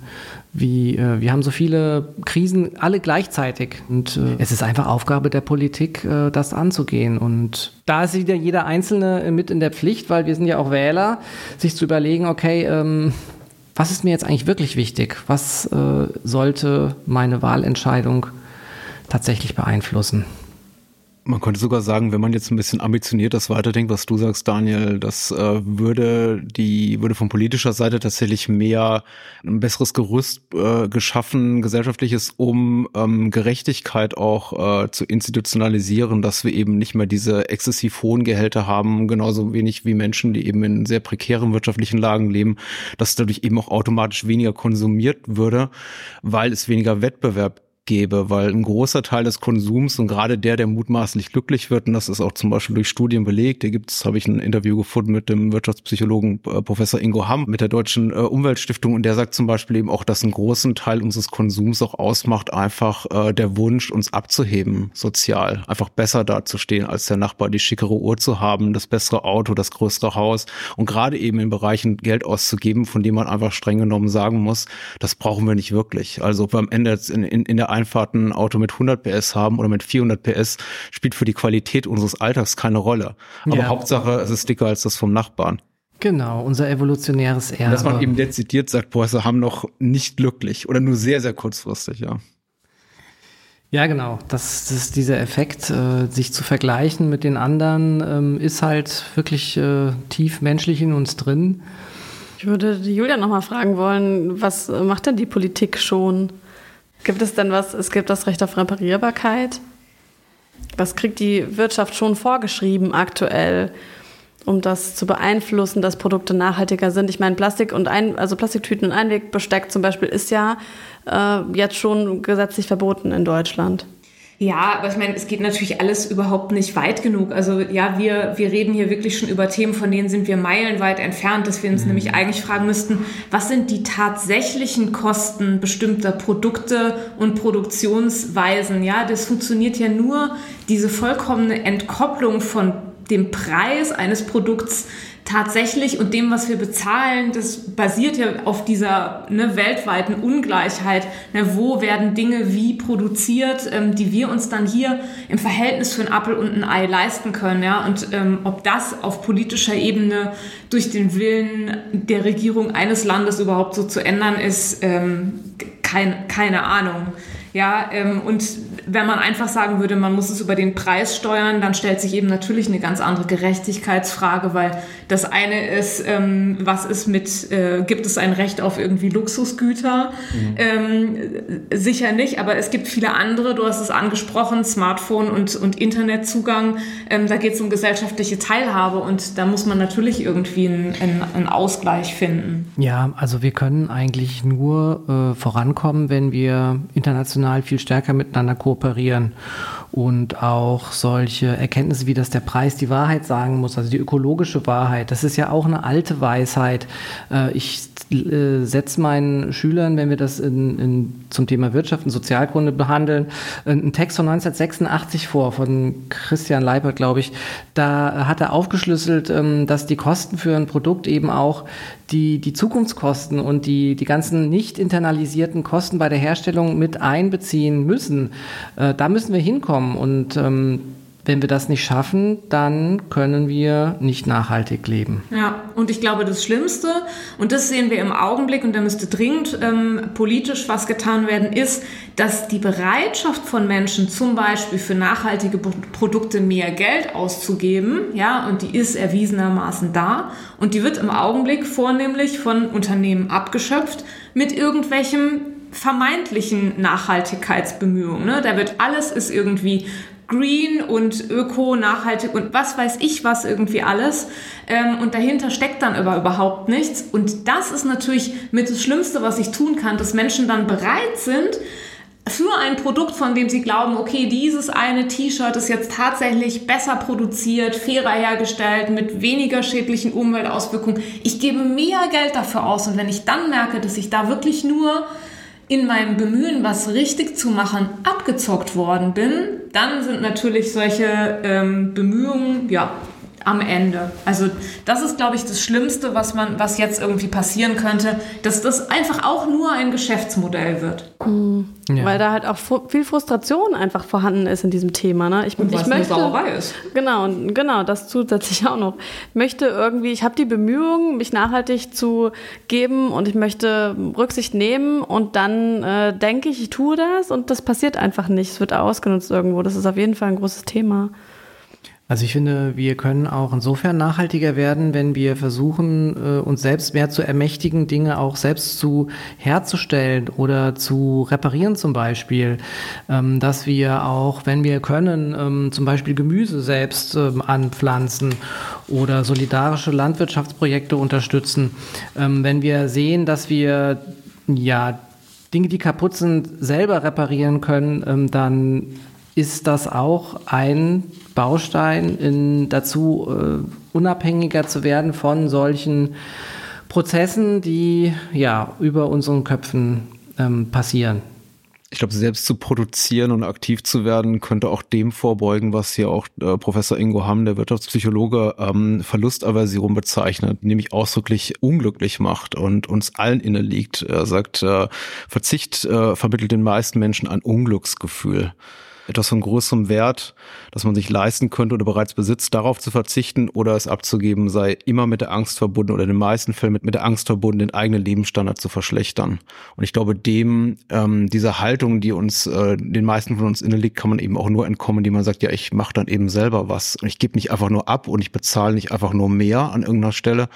wie äh, wir haben so viele Krisen alle gleichzeitig und äh, es ist einfach Aufgabe der Politik, äh, das anzugehen und da ist wieder jeder Einzelne mit in der Pflicht, weil wir sind ja auch Wähler, sich zu überlegen, okay, ähm, was ist mir jetzt eigentlich wirklich wichtig? Was äh, sollte meine Wahlentscheidung tatsächlich beeinflussen? Man könnte sogar sagen, wenn man jetzt ein bisschen ambitioniert das weiterdenkt, was du sagst, Daniel, das äh, würde die würde von politischer Seite tatsächlich mehr ein besseres Gerüst äh, geschaffen, gesellschaftliches, um ähm, Gerechtigkeit auch äh, zu institutionalisieren, dass wir eben nicht mehr diese exzessiv hohen Gehälter haben, genauso wenig wie Menschen, die eben in sehr prekären wirtschaftlichen Lagen leben, dass dadurch eben auch automatisch weniger konsumiert würde, weil es weniger Wettbewerb gäbe, weil ein großer Teil des Konsums und gerade der, der mutmaßlich glücklich wird, und das ist auch zum Beispiel durch Studien belegt, hier gibt es, habe ich ein Interview gefunden mit dem Wirtschaftspsychologen äh, Professor Ingo Hamm mit der Deutschen äh, Umweltstiftung und der sagt zum Beispiel eben auch, dass ein großen Teil unseres Konsums auch ausmacht, einfach äh, der Wunsch, uns abzuheben, sozial, einfach besser dazustehen als der Nachbar, die schickere Uhr zu haben, das bessere Auto, das größere Haus und gerade eben in Bereichen Geld auszugeben, von dem man einfach streng genommen sagen muss, das brauchen wir nicht wirklich. Also beim Ende in, in, in der Einfahrt ein Auto mit 100 PS haben oder mit 400 PS, spielt für die Qualität unseres Alltags keine Rolle. Aber ja. Hauptsache, es ist dicker als das vom Nachbarn. Genau, unser evolutionäres Erbe. Dass man eben dezidiert sagt, boah, sie haben noch nicht glücklich oder nur sehr, sehr kurzfristig, ja. Ja, genau. Das, das ist dieser Effekt, äh, sich zu vergleichen mit den anderen, ähm, ist halt wirklich äh, tief menschlich in uns drin. Ich würde Julia nochmal fragen wollen, was macht denn die Politik schon? Gibt es denn was, es gibt das Recht auf Reparierbarkeit? Was kriegt die Wirtschaft schon vorgeschrieben aktuell, um das zu beeinflussen, dass Produkte nachhaltiger sind? Ich meine, Plastik und ein, also Plastiktüten und Einwegbesteck zum Beispiel ist ja äh, jetzt schon gesetzlich verboten in Deutschland. Ja, aber ich meine, es geht natürlich alles überhaupt nicht weit genug. Also ja, wir, wir reden hier wirklich schon über Themen, von denen sind wir meilenweit entfernt, dass wir uns mhm. nämlich eigentlich fragen müssten, was sind die tatsächlichen Kosten bestimmter Produkte und Produktionsweisen? Ja, das funktioniert ja nur, diese vollkommene Entkopplung von dem Preis eines Produkts tatsächlich und dem, was wir bezahlen, das basiert ja auf dieser ne, weltweiten Ungleichheit. Ne, wo werden Dinge wie produziert, ähm, die wir uns dann hier im Verhältnis für ein Apfel und ein Ei leisten können. Ja? Und ähm, ob das auf politischer Ebene durch den Willen der Regierung eines Landes überhaupt so zu ändern ist, ähm, kein, keine Ahnung. Ja, ähm, und wenn man einfach sagen würde, man muss es über den Preis steuern, dann stellt sich eben natürlich eine ganz andere Gerechtigkeitsfrage, weil das eine ist, ähm, was ist mit, äh, gibt es ein Recht auf irgendwie Luxusgüter? Mhm. Ähm, sicher nicht, aber es gibt viele andere, du hast es angesprochen, Smartphone und, und Internetzugang, ähm, da geht es um gesellschaftliche Teilhabe und da muss man natürlich irgendwie einen, einen, einen Ausgleich finden. Ja, also wir können eigentlich nur äh, vorankommen, wenn wir international international viel stärker miteinander kooperieren und auch solche Erkenntnisse wie, dass der Preis die Wahrheit sagen muss, also die ökologische Wahrheit, das ist ja auch eine alte Weisheit. Äh, ich äh, setze meinen Schülern, wenn wir das in, in, zum Thema Wirtschaft und Sozialkunde behandeln, einen Text von 1986 vor, von Christian Leipert, glaube ich. Da hat er aufgeschlüsselt, ähm, dass die Kosten für ein Produkt eben auch die, die Zukunftskosten und die, die ganzen nicht internalisierten Kosten bei der Herstellung mit einbeziehen müssen. Äh, da müssen wir hinkommen und ähm, wenn wir das nicht schaffen, dann können wir nicht nachhaltig leben. Ja, und ich glaube, das Schlimmste, und das sehen wir im Augenblick, und da müsste dringend ähm, politisch was getan werden, ist, dass die Bereitschaft von Menschen, zum Beispiel für nachhaltige Produkte mehr Geld auszugeben, ja, und die ist erwiesenermaßen da, und die wird im Augenblick vornehmlich von Unternehmen abgeschöpft mit irgendwelchem vermeintlichen Nachhaltigkeitsbemühungen. Ne? Da wird alles ist irgendwie green und öko, nachhaltig und was weiß ich was irgendwie alles. Ähm, und dahinter steckt dann aber überhaupt nichts. Und das ist natürlich mit das Schlimmste, was ich tun kann, dass Menschen dann bereit sind, für ein Produkt, von dem sie glauben, okay, dieses eine T-Shirt ist jetzt tatsächlich besser produziert, fairer hergestellt, mit weniger schädlichen Umweltauswirkungen. Ich gebe mehr Geld dafür aus und wenn ich dann merke, dass ich da wirklich nur in meinem Bemühen, was richtig zu machen, abgezockt worden bin, dann sind natürlich solche ähm, Bemühungen, ja, am Ende. Also das ist, glaube ich, das Schlimmste, was man, was jetzt irgendwie passieren könnte, dass das einfach auch nur ein Geschäftsmodell wird. Mhm. Ja. Weil da halt auch viel Frustration einfach vorhanden ist in diesem Thema. Ne? Ich, und ich möchte, eine Sauerei ist. Genau, genau, das zusätzlich auch noch. Ich möchte irgendwie, ich habe die Bemühungen, mich nachhaltig zu geben und ich möchte Rücksicht nehmen und dann äh, denke ich, ich tue das und das passiert einfach nicht. Es wird ausgenutzt irgendwo. Das ist auf jeden Fall ein großes Thema. Also ich finde, wir können auch insofern nachhaltiger werden, wenn wir versuchen, äh, uns selbst mehr zu ermächtigen, Dinge auch selbst zu herzustellen oder zu reparieren zum Beispiel. Ähm, dass wir auch, wenn wir können, ähm, zum Beispiel Gemüse selbst ähm, anpflanzen oder solidarische Landwirtschaftsprojekte unterstützen. Wenn wir sehen, dass wir ja Dinge, die kaputt sind, selber reparieren können, dann ist das auch ein Baustein in, dazu, äh, unabhängiger zu werden von solchen Prozessen, die ja über unseren Köpfen ähm, passieren. ich glaube, selbst zu produzieren und aktiv zu werden, könnte auch dem vorbeugen, was hier auch äh, Professor Ingo Hamm, der Wirtschaftspsychologe, ähm, Verlustaversion bezeichnet, nämlich ausdrücklich unglücklich macht und uns allen inne liegt. Er sagt, äh, Verzicht äh, vermittelt den meisten Menschen ein Unglücksgefühl etwas von größerem Wert, das man sich leisten könnte oder bereits besitzt, darauf zu verzichten oder es abzugeben, sei immer mit der Angst verbunden oder in den meisten Fällen mit, mit der Angst verbunden, den eigenen Lebensstandard zu verschlechtern. Und ich glaube, dem, ähm, dieser Haltung, die uns, äh, den meisten von uns inne liegt, kann man eben auch nur entkommen, indem man sagt, ja, ich mache dann eben selber was. Und ich gebe nicht einfach nur ab und ich bezahle nicht einfach nur mehr an irgendeiner Stelle,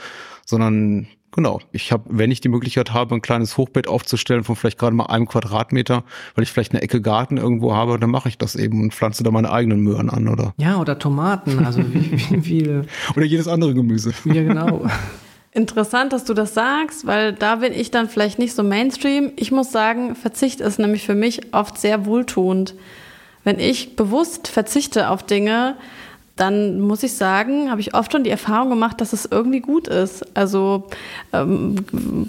sondern Genau. Ich habe, wenn ich die Möglichkeit habe, ein kleines Hochbett aufzustellen von vielleicht gerade mal einem Quadratmeter, weil ich vielleicht eine Ecke Garten irgendwo habe, dann mache ich das eben und pflanze da meine eigenen Möhren an, oder? Ja, oder Tomaten, also wie, wie viele. oder jedes andere Gemüse. Ja, genau. Interessant, dass du das sagst, weil da bin ich dann vielleicht nicht so Mainstream. Ich muss sagen, Verzicht ist nämlich für mich oft sehr wohltuend. Wenn ich bewusst verzichte auf Dinge, dann muss ich sagen, habe ich oft schon die Erfahrung gemacht, dass es irgendwie gut ist. Also ähm,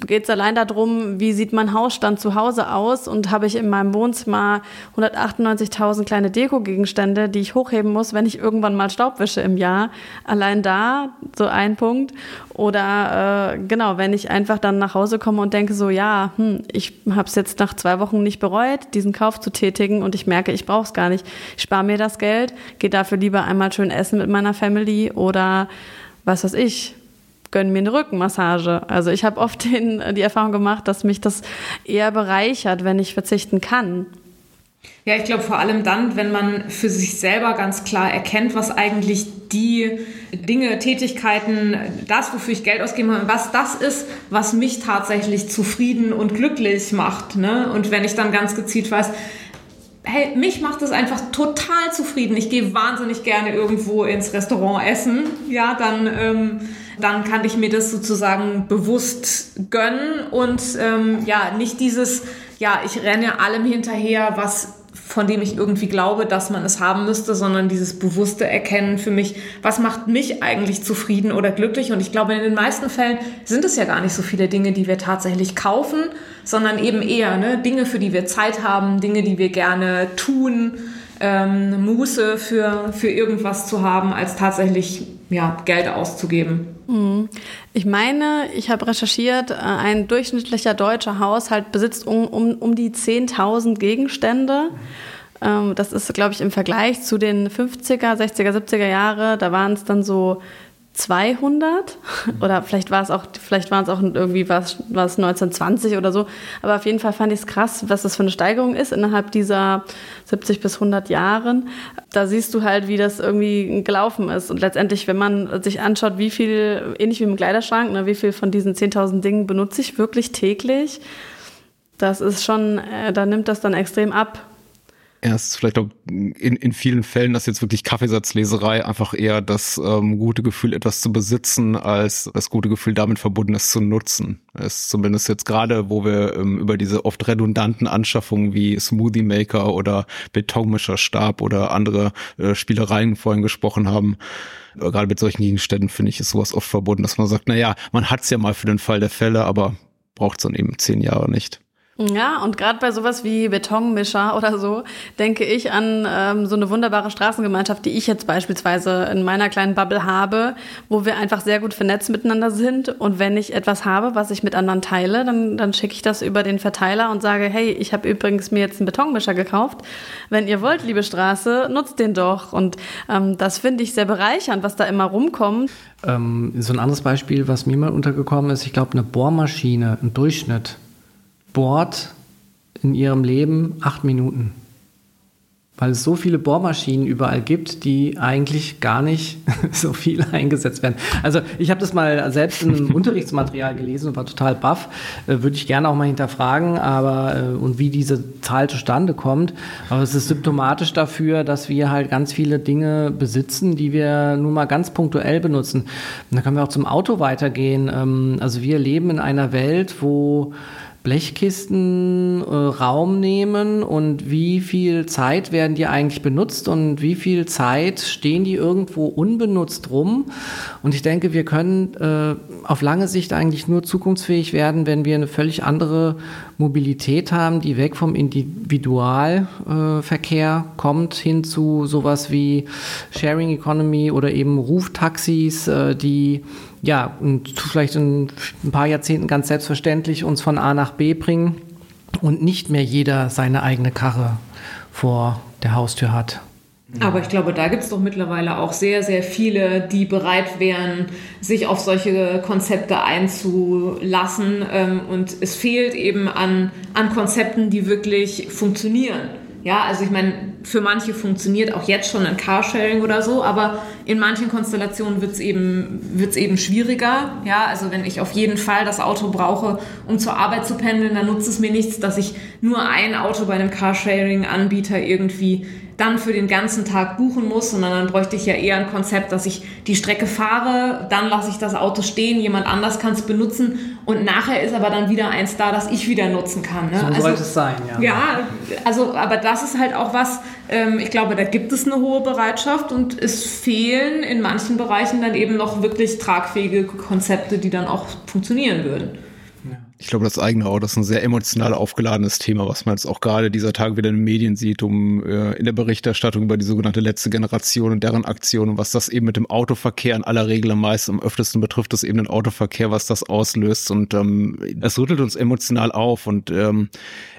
geht es allein darum, wie sieht mein Hausstand zu Hause aus und habe ich in meinem Wohnzimmer 198.000 kleine Deko-Gegenstände, die ich hochheben muss, wenn ich irgendwann mal Staub wische im Jahr. Allein da so ein Punkt. Oder äh, genau, wenn ich einfach dann nach Hause komme und denke so, ja, hm, ich habe es jetzt nach zwei Wochen nicht bereut, diesen Kauf zu tätigen und ich merke, ich brauche es gar nicht. Ich spare mir das Geld, gehe dafür lieber einmal schön essen mit meiner Family oder was weiß ich, gönne mir eine Rückenmassage. Also ich habe oft den, die Erfahrung gemacht, dass mich das eher bereichert, wenn ich verzichten kann. Ja, ich glaube vor allem dann, wenn man für sich selber ganz klar erkennt, was eigentlich die Dinge, Tätigkeiten, das, wofür ich Geld ausgebe, was das ist, was mich tatsächlich zufrieden und glücklich macht. Ne? Und wenn ich dann ganz gezielt weiß, hey, mich macht es einfach total zufrieden. Ich gehe wahnsinnig gerne irgendwo ins Restaurant essen. Ja, dann, ähm, dann kann ich mir das sozusagen bewusst gönnen und ähm, ja, nicht dieses, ja, ich renne allem hinterher, was von dem ich irgendwie glaube, dass man es haben müsste, sondern dieses bewusste Erkennen für mich, was macht mich eigentlich zufrieden oder glücklich. Und ich glaube, in den meisten Fällen sind es ja gar nicht so viele Dinge, die wir tatsächlich kaufen, sondern eben eher ne, Dinge, für die wir Zeit haben, Dinge, die wir gerne tun, ähm, Muße für, für irgendwas zu haben, als tatsächlich ja, Geld auszugeben. Mhm. Ich meine, ich habe recherchiert, äh, ein durchschnittlicher deutscher Haushalt besitzt um, um, um die 10.000 Gegenstände. Ähm, das ist, glaube ich, im Vergleich zu den 50er, 60er, 70er Jahre, da waren es dann so 200 oder vielleicht war es auch, vielleicht waren es auch irgendwie was, was 1920 oder so. Aber auf jeden Fall fand ich es krass, was das für eine Steigerung ist innerhalb dieser 70 bis 100 Jahren. Da siehst du halt, wie das irgendwie gelaufen ist. Und letztendlich, wenn man sich anschaut, wie viel, ähnlich wie im Kleiderschrank, ne, wie viel von diesen 10.000 Dingen benutze ich wirklich täglich, das ist schon, äh, da nimmt das dann extrem ab erst vielleicht auch in, in vielen Fällen das jetzt wirklich Kaffeesatzleserei einfach eher das ähm, gute Gefühl, etwas zu besitzen, als das gute Gefühl damit verbunden ist zu nutzen. Es ist zumindest jetzt gerade, wo wir ähm, über diese oft redundanten Anschaffungen wie Smoothie Maker oder Betonmischerstab oder andere äh, Spielereien vorhin gesprochen haben, äh, gerade mit solchen Gegenständen finde ich, ist sowas oft verbunden, dass man sagt, na ja, man hat's ja mal für den Fall der Fälle, aber braucht's dann eben zehn Jahre nicht. Ja, und gerade bei sowas wie Betonmischer oder so, denke ich an ähm, so eine wunderbare Straßengemeinschaft, die ich jetzt beispielsweise in meiner kleinen Bubble habe, wo wir einfach sehr gut vernetzt miteinander sind. Und wenn ich etwas habe, was ich mit anderen teile, dann, dann schicke ich das über den Verteiler und sage, hey, ich habe übrigens mir jetzt einen Betonmischer gekauft. Wenn ihr wollt, liebe Straße, nutzt den doch. Und ähm, das finde ich sehr bereichernd, was da immer rumkommt. Ähm, so ein anderes Beispiel, was mir mal untergekommen ist, ich glaube, eine Bohrmaschine, ein Durchschnitt bohrt in ihrem Leben acht Minuten. Weil es so viele Bohrmaschinen überall gibt, die eigentlich gar nicht so viel eingesetzt werden. Also ich habe das mal selbst in einem Unterrichtsmaterial gelesen und war total baff. Äh, Würde ich gerne auch mal hinterfragen, aber äh, und wie diese Zahl zustande kommt. Aber es ist symptomatisch dafür, dass wir halt ganz viele Dinge besitzen, die wir nur mal ganz punktuell benutzen. Und da können wir auch zum Auto weitergehen. Ähm, also wir leben in einer Welt, wo Blechkisten äh, Raum nehmen und wie viel Zeit werden die eigentlich benutzt und wie viel Zeit stehen die irgendwo unbenutzt rum. Und ich denke, wir können äh, auf lange Sicht eigentlich nur zukunftsfähig werden, wenn wir eine völlig andere Mobilität haben, die weg vom Individualverkehr äh, kommt hin zu sowas wie Sharing Economy oder eben Ruftaxis, äh, die ja, und vielleicht in ein paar Jahrzehnten ganz selbstverständlich uns von A nach B bringen und nicht mehr jeder seine eigene Karre vor der Haustür hat. Aber ich glaube, da gibt es doch mittlerweile auch sehr, sehr viele, die bereit wären, sich auf solche Konzepte einzulassen. Ähm, und es fehlt eben an, an Konzepten, die wirklich funktionieren. Ja, also ich meine, für manche funktioniert auch jetzt schon ein Carsharing oder so, aber in manchen Konstellationen wird es eben, wird's eben schwieriger. Ja, also wenn ich auf jeden Fall das Auto brauche, um zur Arbeit zu pendeln, dann nutzt es mir nichts, dass ich nur ein Auto bei einem Carsharing-Anbieter irgendwie dann für den ganzen Tag buchen muss, sondern dann bräuchte ich ja eher ein Konzept, dass ich die Strecke fahre, dann lasse ich das Auto stehen, jemand anders kann es benutzen und nachher ist aber dann wieder eins da, das ich wieder nutzen kann. Ne? So also, sollte es sein, ja. Ja, also aber das ist halt auch was, ich glaube, da gibt es eine hohe Bereitschaft und es fehlen in manchen Bereichen dann eben noch wirklich tragfähige Konzepte, die dann auch funktionieren würden. Ich glaube, das eigene Auto ist ein sehr emotional aufgeladenes Thema, was man jetzt auch gerade dieser Tage wieder in den Medien sieht, um äh, in der Berichterstattung über die sogenannte letzte Generation und deren Aktionen, was das eben mit dem Autoverkehr in aller Regel am meisten, am öftesten betrifft, das eben den Autoverkehr, was das auslöst. Und ähm, es rüttelt uns emotional auf. Und ähm,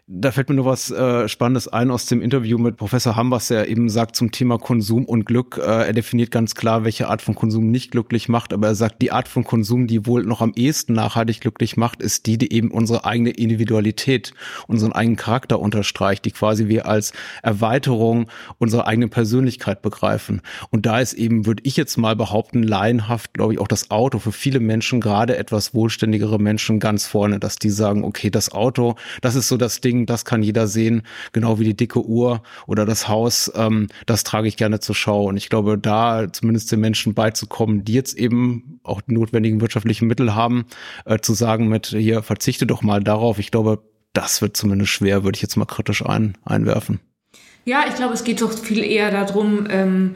da fällt mir nur was äh, Spannendes ein aus dem Interview mit Professor Hambers, der eben sagt zum Thema Konsum und Glück. Äh, er definiert ganz klar, welche Art von Konsum nicht glücklich macht, aber er sagt, die Art von Konsum, die wohl noch am ehesten nachhaltig glücklich macht, ist die, die eben unsere eigene Individualität, unseren eigenen Charakter unterstreicht, die quasi wir als Erweiterung unserer eigenen Persönlichkeit begreifen. Und da ist eben, würde ich jetzt mal behaupten, laienhaft, glaube ich, auch das Auto für viele Menschen, gerade etwas wohlständigere Menschen ganz vorne, dass die sagen, okay, das Auto, das ist so das Ding, Ding, das kann jeder sehen, genau wie die dicke Uhr oder das Haus, ähm, das trage ich gerne zur Schau. Und ich glaube, da zumindest den Menschen beizukommen, die jetzt eben auch die notwendigen wirtschaftlichen Mittel haben, äh, zu sagen mit, hier verzichte doch mal darauf. Ich glaube, das wird zumindest schwer, würde ich jetzt mal kritisch ein, einwerfen. Ja, ich glaube, es geht doch viel eher darum, ähm,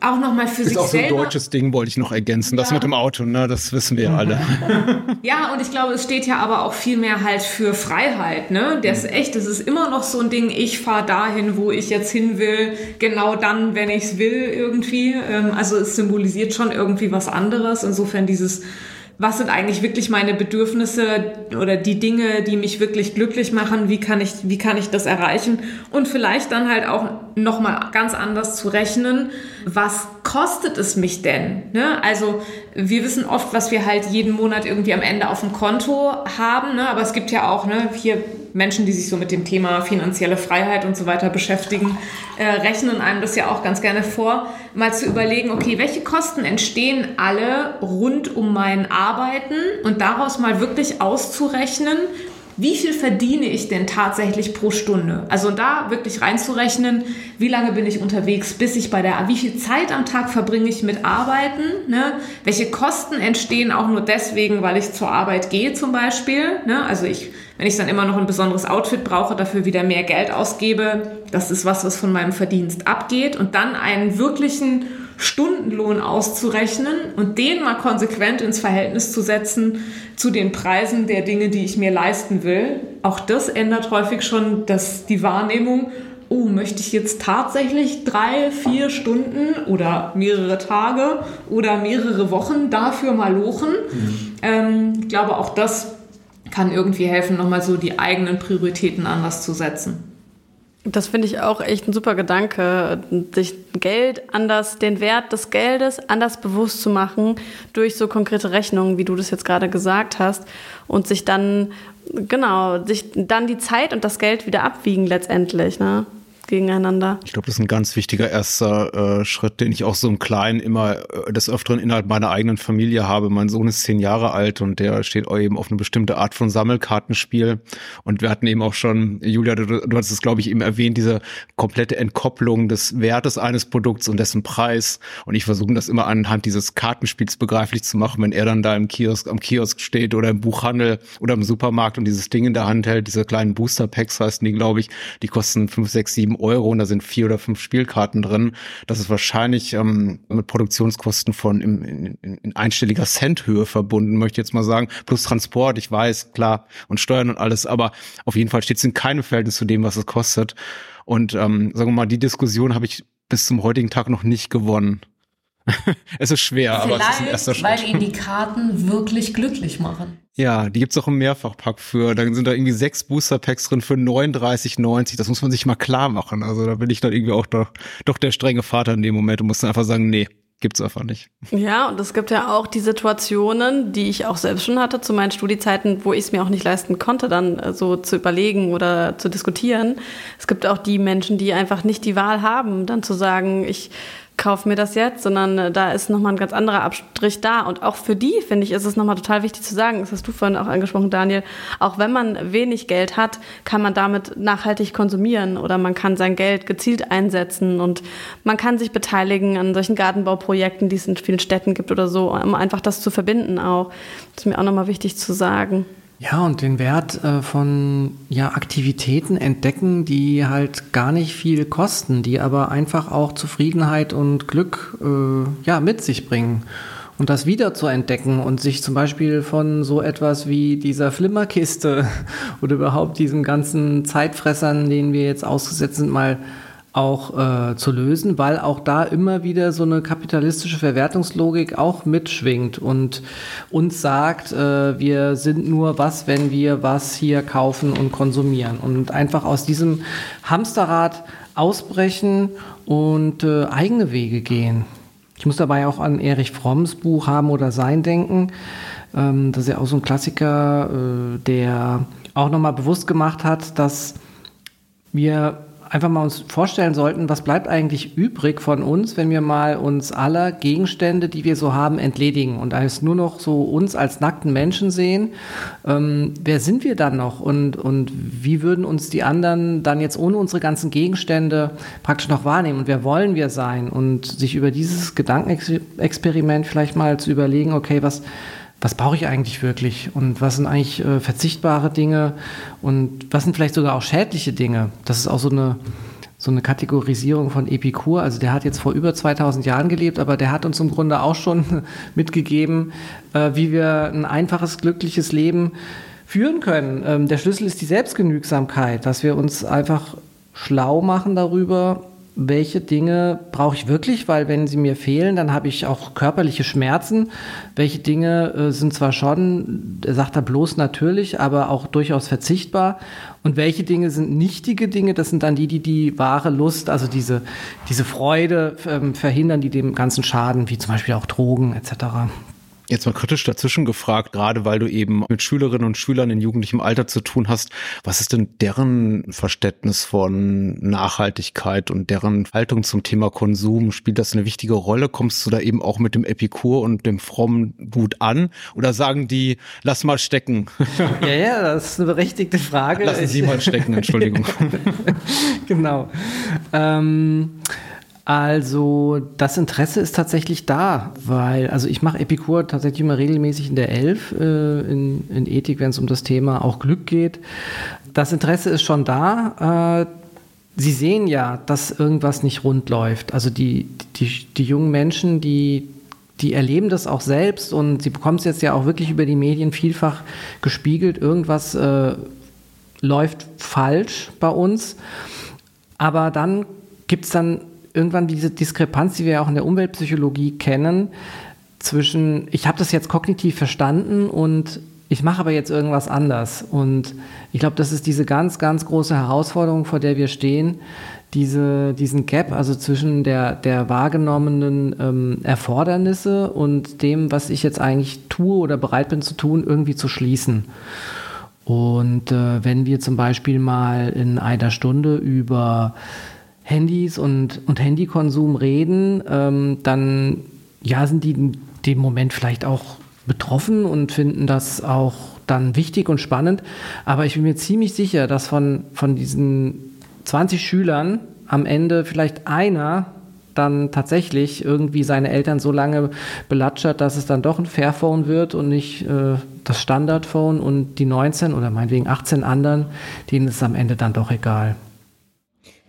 auch nochmal für ist sich selber. Ist auch so ein deutsches Ding, wollte ich noch ergänzen. Ja. Das mit dem Auto, ne, das wissen wir ja alle. ja, und ich glaube, es steht ja aber auch viel mehr halt für Freiheit, ne? Das ist echt, das ist immer noch so ein Ding, ich fahre dahin, wo ich jetzt hin will, genau dann, wenn ich es will, irgendwie. Ähm, also es symbolisiert schon irgendwie was anderes. Insofern dieses was sind eigentlich wirklich meine Bedürfnisse oder die Dinge, die mich wirklich glücklich machen, wie kann ich, wie kann ich das erreichen und vielleicht dann halt auch nochmal ganz anders zu rechnen, was kostet es mich denn? Ne? Also wir wissen oft, was wir halt jeden Monat irgendwie am Ende auf dem Konto haben, ne? aber es gibt ja auch ne, hier Menschen, die sich so mit dem Thema finanzielle Freiheit und so weiter beschäftigen, äh, rechnen einem das ja auch ganz gerne vor, mal zu überlegen, okay, welche Kosten entstehen alle rund um mein Arbeiten und daraus mal wirklich auszurechnen, wie viel verdiene ich denn tatsächlich pro Stunde? Also da wirklich reinzurechnen, wie lange bin ich unterwegs, bis ich bei der, wie viel Zeit am Tag verbringe ich mit Arbeiten? Ne? Welche Kosten entstehen auch nur deswegen, weil ich zur Arbeit gehe zum Beispiel? Ne? Also ich, wenn ich dann immer noch ein besonderes Outfit brauche, dafür wieder mehr Geld ausgebe, das ist was, was von meinem Verdienst abgeht und dann einen wirklichen Stundenlohn auszurechnen und den mal konsequent ins Verhältnis zu setzen zu den Preisen der Dinge, die ich mir leisten will. Auch das ändert häufig schon das, die Wahrnehmung, oh, möchte ich jetzt tatsächlich drei, vier Stunden oder mehrere Tage oder mehrere Wochen dafür mal lochen? Mhm. Ähm, ich glaube, auch das kann irgendwie helfen, nochmal so die eigenen Prioritäten anders zu setzen. Das finde ich auch echt ein super Gedanke, sich Geld anders, den Wert des Geldes anders bewusst zu machen durch so konkrete Rechnungen, wie du das jetzt gerade gesagt hast, und sich dann, genau, sich dann die Zeit und das Geld wieder abwiegen letztendlich, ne? Gegeneinander. Ich glaube, das ist ein ganz wichtiger erster äh, Schritt, den ich auch so im Kleinen immer äh, des Öfteren innerhalb meiner eigenen Familie habe. Mein Sohn ist zehn Jahre alt und der steht eben auf eine bestimmte Art von Sammelkartenspiel. Und wir hatten eben auch schon, Julia, du, du hast es, glaube ich, eben erwähnt, diese komplette Entkopplung des Wertes eines Produkts und dessen Preis. Und ich versuche das immer anhand dieses Kartenspiels begreiflich zu machen, wenn er dann da im Kiosk, am Kiosk steht oder im Buchhandel oder im Supermarkt und dieses Ding in der Hand hält, diese kleinen Booster Packs heißen die, glaube ich, die kosten fünf, sechs, sieben Euro und da sind vier oder fünf Spielkarten drin. Das ist wahrscheinlich ähm, mit Produktionskosten von im, in, in einstelliger Centhöhe verbunden, möchte ich jetzt mal sagen. Plus Transport, ich weiß, klar, und Steuern und alles, aber auf jeden Fall steht es in keinem Verhältnis zu dem, was es kostet. Und ähm, sagen wir mal, die Diskussion habe ich bis zum heutigen Tag noch nicht gewonnen. es ist schwer, Vielleicht, aber es ist ein erster Schritt. Weil ihn die Karten wirklich glücklich machen. Ja, die gibt's auch im Mehrfachpack für. Da sind da irgendwie sechs Booster-Packs drin für 39,90. Das muss man sich mal klar machen. Also da bin ich dann irgendwie auch doch, doch der strenge Vater in dem Moment und muss dann einfach sagen, nee, gibt's einfach nicht. Ja, und es gibt ja auch die Situationen, die ich auch selbst schon hatte zu meinen Studiezeiten, wo ich es mir auch nicht leisten konnte, dann äh, so zu überlegen oder zu diskutieren. Es gibt auch die Menschen, die einfach nicht die Wahl haben, dann zu sagen, ich kauf mir das jetzt, sondern äh, da ist nochmal ein ganz anderer Abstrich da. Und auch für die, finde ich, ist es nochmal total wichtig zu sagen, das hast du vorhin auch angesprochen, Daniel, auch wenn man wenig Geld hat, kann man damit nachhaltig konsumieren oder man kann sein Geld gezielt einsetzen und man kann sich beteiligen an solchen Gartenbauprojekten, die es in vielen Städten gibt oder so, um einfach das zu verbinden auch. Das ist mir auch nochmal wichtig zu sagen. Ja, und den Wert äh, von ja, Aktivitäten entdecken, die halt gar nicht viel kosten, die aber einfach auch Zufriedenheit und Glück äh, ja, mit sich bringen. Und das wieder zu entdecken und sich zum Beispiel von so etwas wie dieser Flimmerkiste oder überhaupt diesen ganzen Zeitfressern, denen wir jetzt ausgesetzt sind, mal auch äh, zu lösen, weil auch da immer wieder so eine kapitalistische Verwertungslogik auch mitschwingt und uns sagt, äh, wir sind nur was, wenn wir was hier kaufen und konsumieren und einfach aus diesem Hamsterrad ausbrechen und äh, eigene Wege gehen. Ich muss dabei auch an Erich Fromms Buch Haben oder Sein denken. Ähm, das ist ja auch so ein Klassiker, äh, der auch nochmal bewusst gemacht hat, dass wir einfach mal uns vorstellen sollten, was bleibt eigentlich übrig von uns, wenn wir mal uns aller Gegenstände, die wir so haben, entledigen und als nur noch so uns als nackten Menschen sehen. Ähm, wer sind wir dann noch und, und wie würden uns die anderen dann jetzt ohne unsere ganzen Gegenstände praktisch noch wahrnehmen und wer wollen wir sein und sich über dieses Gedankenexperiment vielleicht mal zu überlegen, okay, was was brauche ich eigentlich wirklich und was sind eigentlich äh, verzichtbare Dinge und was sind vielleicht sogar auch schädliche Dinge. Das ist auch so eine, so eine Kategorisierung von Epikur. Also der hat jetzt vor über 2000 Jahren gelebt, aber der hat uns im Grunde auch schon mitgegeben, äh, wie wir ein einfaches, glückliches Leben führen können. Ähm, der Schlüssel ist die Selbstgenügsamkeit, dass wir uns einfach schlau machen darüber, welche Dinge brauche ich wirklich, weil wenn sie mir fehlen, dann habe ich auch körperliche Schmerzen. Welche Dinge äh, sind zwar schon, sagt er bloß natürlich, aber auch durchaus verzichtbar. Und welche Dinge sind nichtige Dinge? Das sind dann die, die die wahre Lust, also diese, diese Freude ähm, verhindern, die dem Ganzen schaden, wie zum Beispiel auch Drogen etc. Jetzt mal kritisch dazwischen gefragt, gerade weil du eben mit Schülerinnen und Schülern in jugendlichem Alter zu tun hast. Was ist denn deren Verständnis von Nachhaltigkeit und deren Haltung zum Thema Konsum? Spielt das eine wichtige Rolle? Kommst du da eben auch mit dem Epikur und dem Frommen gut an? Oder sagen die, lass mal stecken? Ja, ja, das ist eine berechtigte Frage. Lassen Sie mal stecken, Entschuldigung. genau. Ähm also das Interesse ist tatsächlich da, weil, also ich mache Epikur tatsächlich immer regelmäßig in der Elf, äh, in, in Ethik, wenn es um das Thema auch Glück geht. Das Interesse ist schon da. Äh, Sie sehen ja, dass irgendwas nicht rund läuft. Also die, die, die jungen Menschen, die, die erleben das auch selbst und sie bekommen es jetzt ja auch wirklich über die Medien vielfach gespiegelt. Irgendwas äh, läuft falsch bei uns. Aber dann gibt es dann irgendwann diese Diskrepanz, die wir auch in der Umweltpsychologie kennen, zwischen, ich habe das jetzt kognitiv verstanden und ich mache aber jetzt irgendwas anders. Und ich glaube, das ist diese ganz, ganz große Herausforderung, vor der wir stehen, diese, diesen Gap, also zwischen der, der wahrgenommenen ähm, Erfordernisse und dem, was ich jetzt eigentlich tue oder bereit bin zu tun, irgendwie zu schließen. Und äh, wenn wir zum Beispiel mal in einer Stunde über Handys und, und Handykonsum reden, ähm, dann ja, sind die in dem Moment vielleicht auch betroffen und finden das auch dann wichtig und spannend. Aber ich bin mir ziemlich sicher, dass von, von diesen 20 Schülern am Ende vielleicht einer dann tatsächlich irgendwie seine Eltern so lange belatschert, dass es dann doch ein Fairphone wird und nicht äh, das Standardphone und die 19 oder meinetwegen 18 anderen, denen ist es am Ende dann doch egal.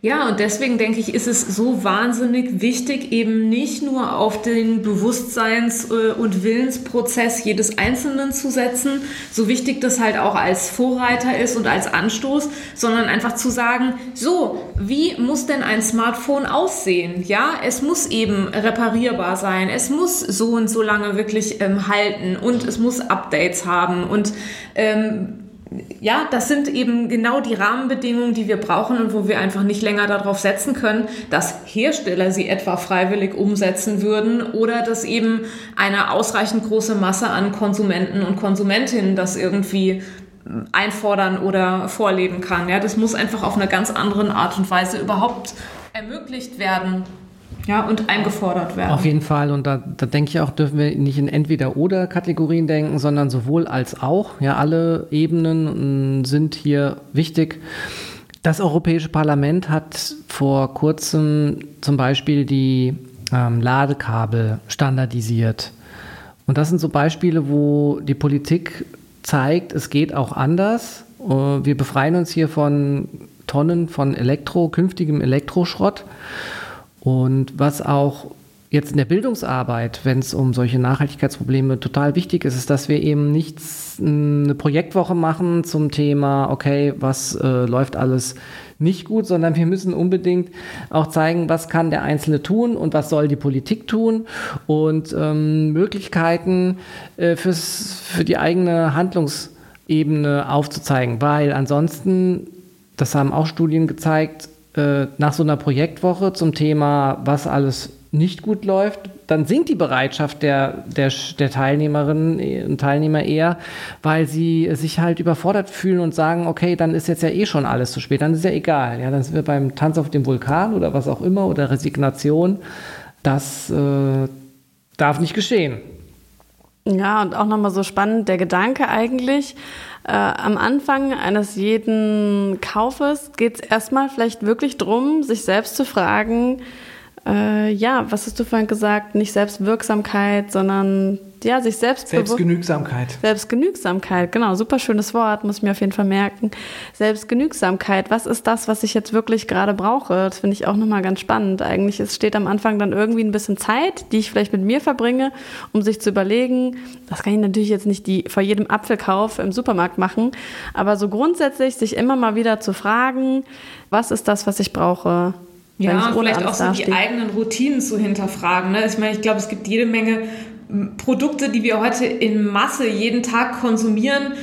Ja, und deswegen denke ich, ist es so wahnsinnig wichtig, eben nicht nur auf den Bewusstseins- äh, und Willensprozess jedes Einzelnen zu setzen, so wichtig das halt auch als Vorreiter ist und als Anstoß, sondern einfach zu sagen, so, wie muss denn ein Smartphone aussehen? Ja, es muss eben reparierbar sein, es muss so und so lange wirklich ähm, halten und es muss Updates haben und ähm, ja, das sind eben genau die Rahmenbedingungen, die wir brauchen und wo wir einfach nicht länger darauf setzen können, dass Hersteller sie etwa freiwillig umsetzen würden oder dass eben eine ausreichend große Masse an Konsumenten und Konsumentinnen das irgendwie einfordern oder vorleben kann. Ja, das muss einfach auf eine ganz andere Art und Weise überhaupt ermöglicht werden. Ja, und eingefordert werden. Auf jeden Fall. Und da, da denke ich auch, dürfen wir nicht in Entweder-Oder-Kategorien denken, sondern sowohl als auch. Ja, alle Ebenen mm, sind hier wichtig. Das Europäische Parlament hat vor kurzem zum Beispiel die ähm, Ladekabel standardisiert. Und das sind so Beispiele, wo die Politik zeigt, es geht auch anders. Äh, wir befreien uns hier von Tonnen von Elektro, künftigem Elektroschrott. Und was auch jetzt in der Bildungsarbeit, wenn es um solche Nachhaltigkeitsprobleme total wichtig ist, ist, dass wir eben nicht eine Projektwoche machen zum Thema, okay, was äh, läuft alles nicht gut, sondern wir müssen unbedingt auch zeigen, was kann der Einzelne tun und was soll die Politik tun. Und ähm, Möglichkeiten äh, fürs, für die eigene Handlungsebene aufzuzeigen, weil ansonsten, das haben auch Studien gezeigt, äh, nach so einer Projektwoche zum Thema, was alles nicht gut läuft, dann sinkt die Bereitschaft der, der, der Teilnehmerinnen und Teilnehmer eher, weil sie sich halt überfordert fühlen und sagen, okay, dann ist jetzt ja eh schon alles zu spät, dann ist ja egal. Ja, dann sind wir beim Tanz auf dem Vulkan oder was auch immer oder Resignation. Das äh, darf nicht geschehen. Ja, und auch nochmal so spannend der Gedanke eigentlich, äh, am Anfang eines jeden Kaufes geht es erstmal vielleicht wirklich darum, sich selbst zu fragen, äh, ja, was hast du vorhin gesagt? Nicht Selbstwirksamkeit, sondern ja, sich selbst Selbstgenügsamkeit. Selbstgenügsamkeit, genau, super schönes Wort, muss ich mir auf jeden Fall merken. Selbstgenügsamkeit, was ist das, was ich jetzt wirklich gerade brauche? Das finde ich auch nochmal ganz spannend. Eigentlich es steht am Anfang dann irgendwie ein bisschen Zeit, die ich vielleicht mit mir verbringe, um sich zu überlegen. Das kann ich natürlich jetzt nicht die vor jedem Apfelkauf im Supermarkt machen, aber so grundsätzlich sich immer mal wieder zu fragen, was ist das, was ich brauche? Ja, und vielleicht auch so die eigenen Routinen zu hinterfragen. Ne? Ich meine, ich glaube, es gibt jede Menge Produkte, die wir heute in Masse jeden Tag konsumieren,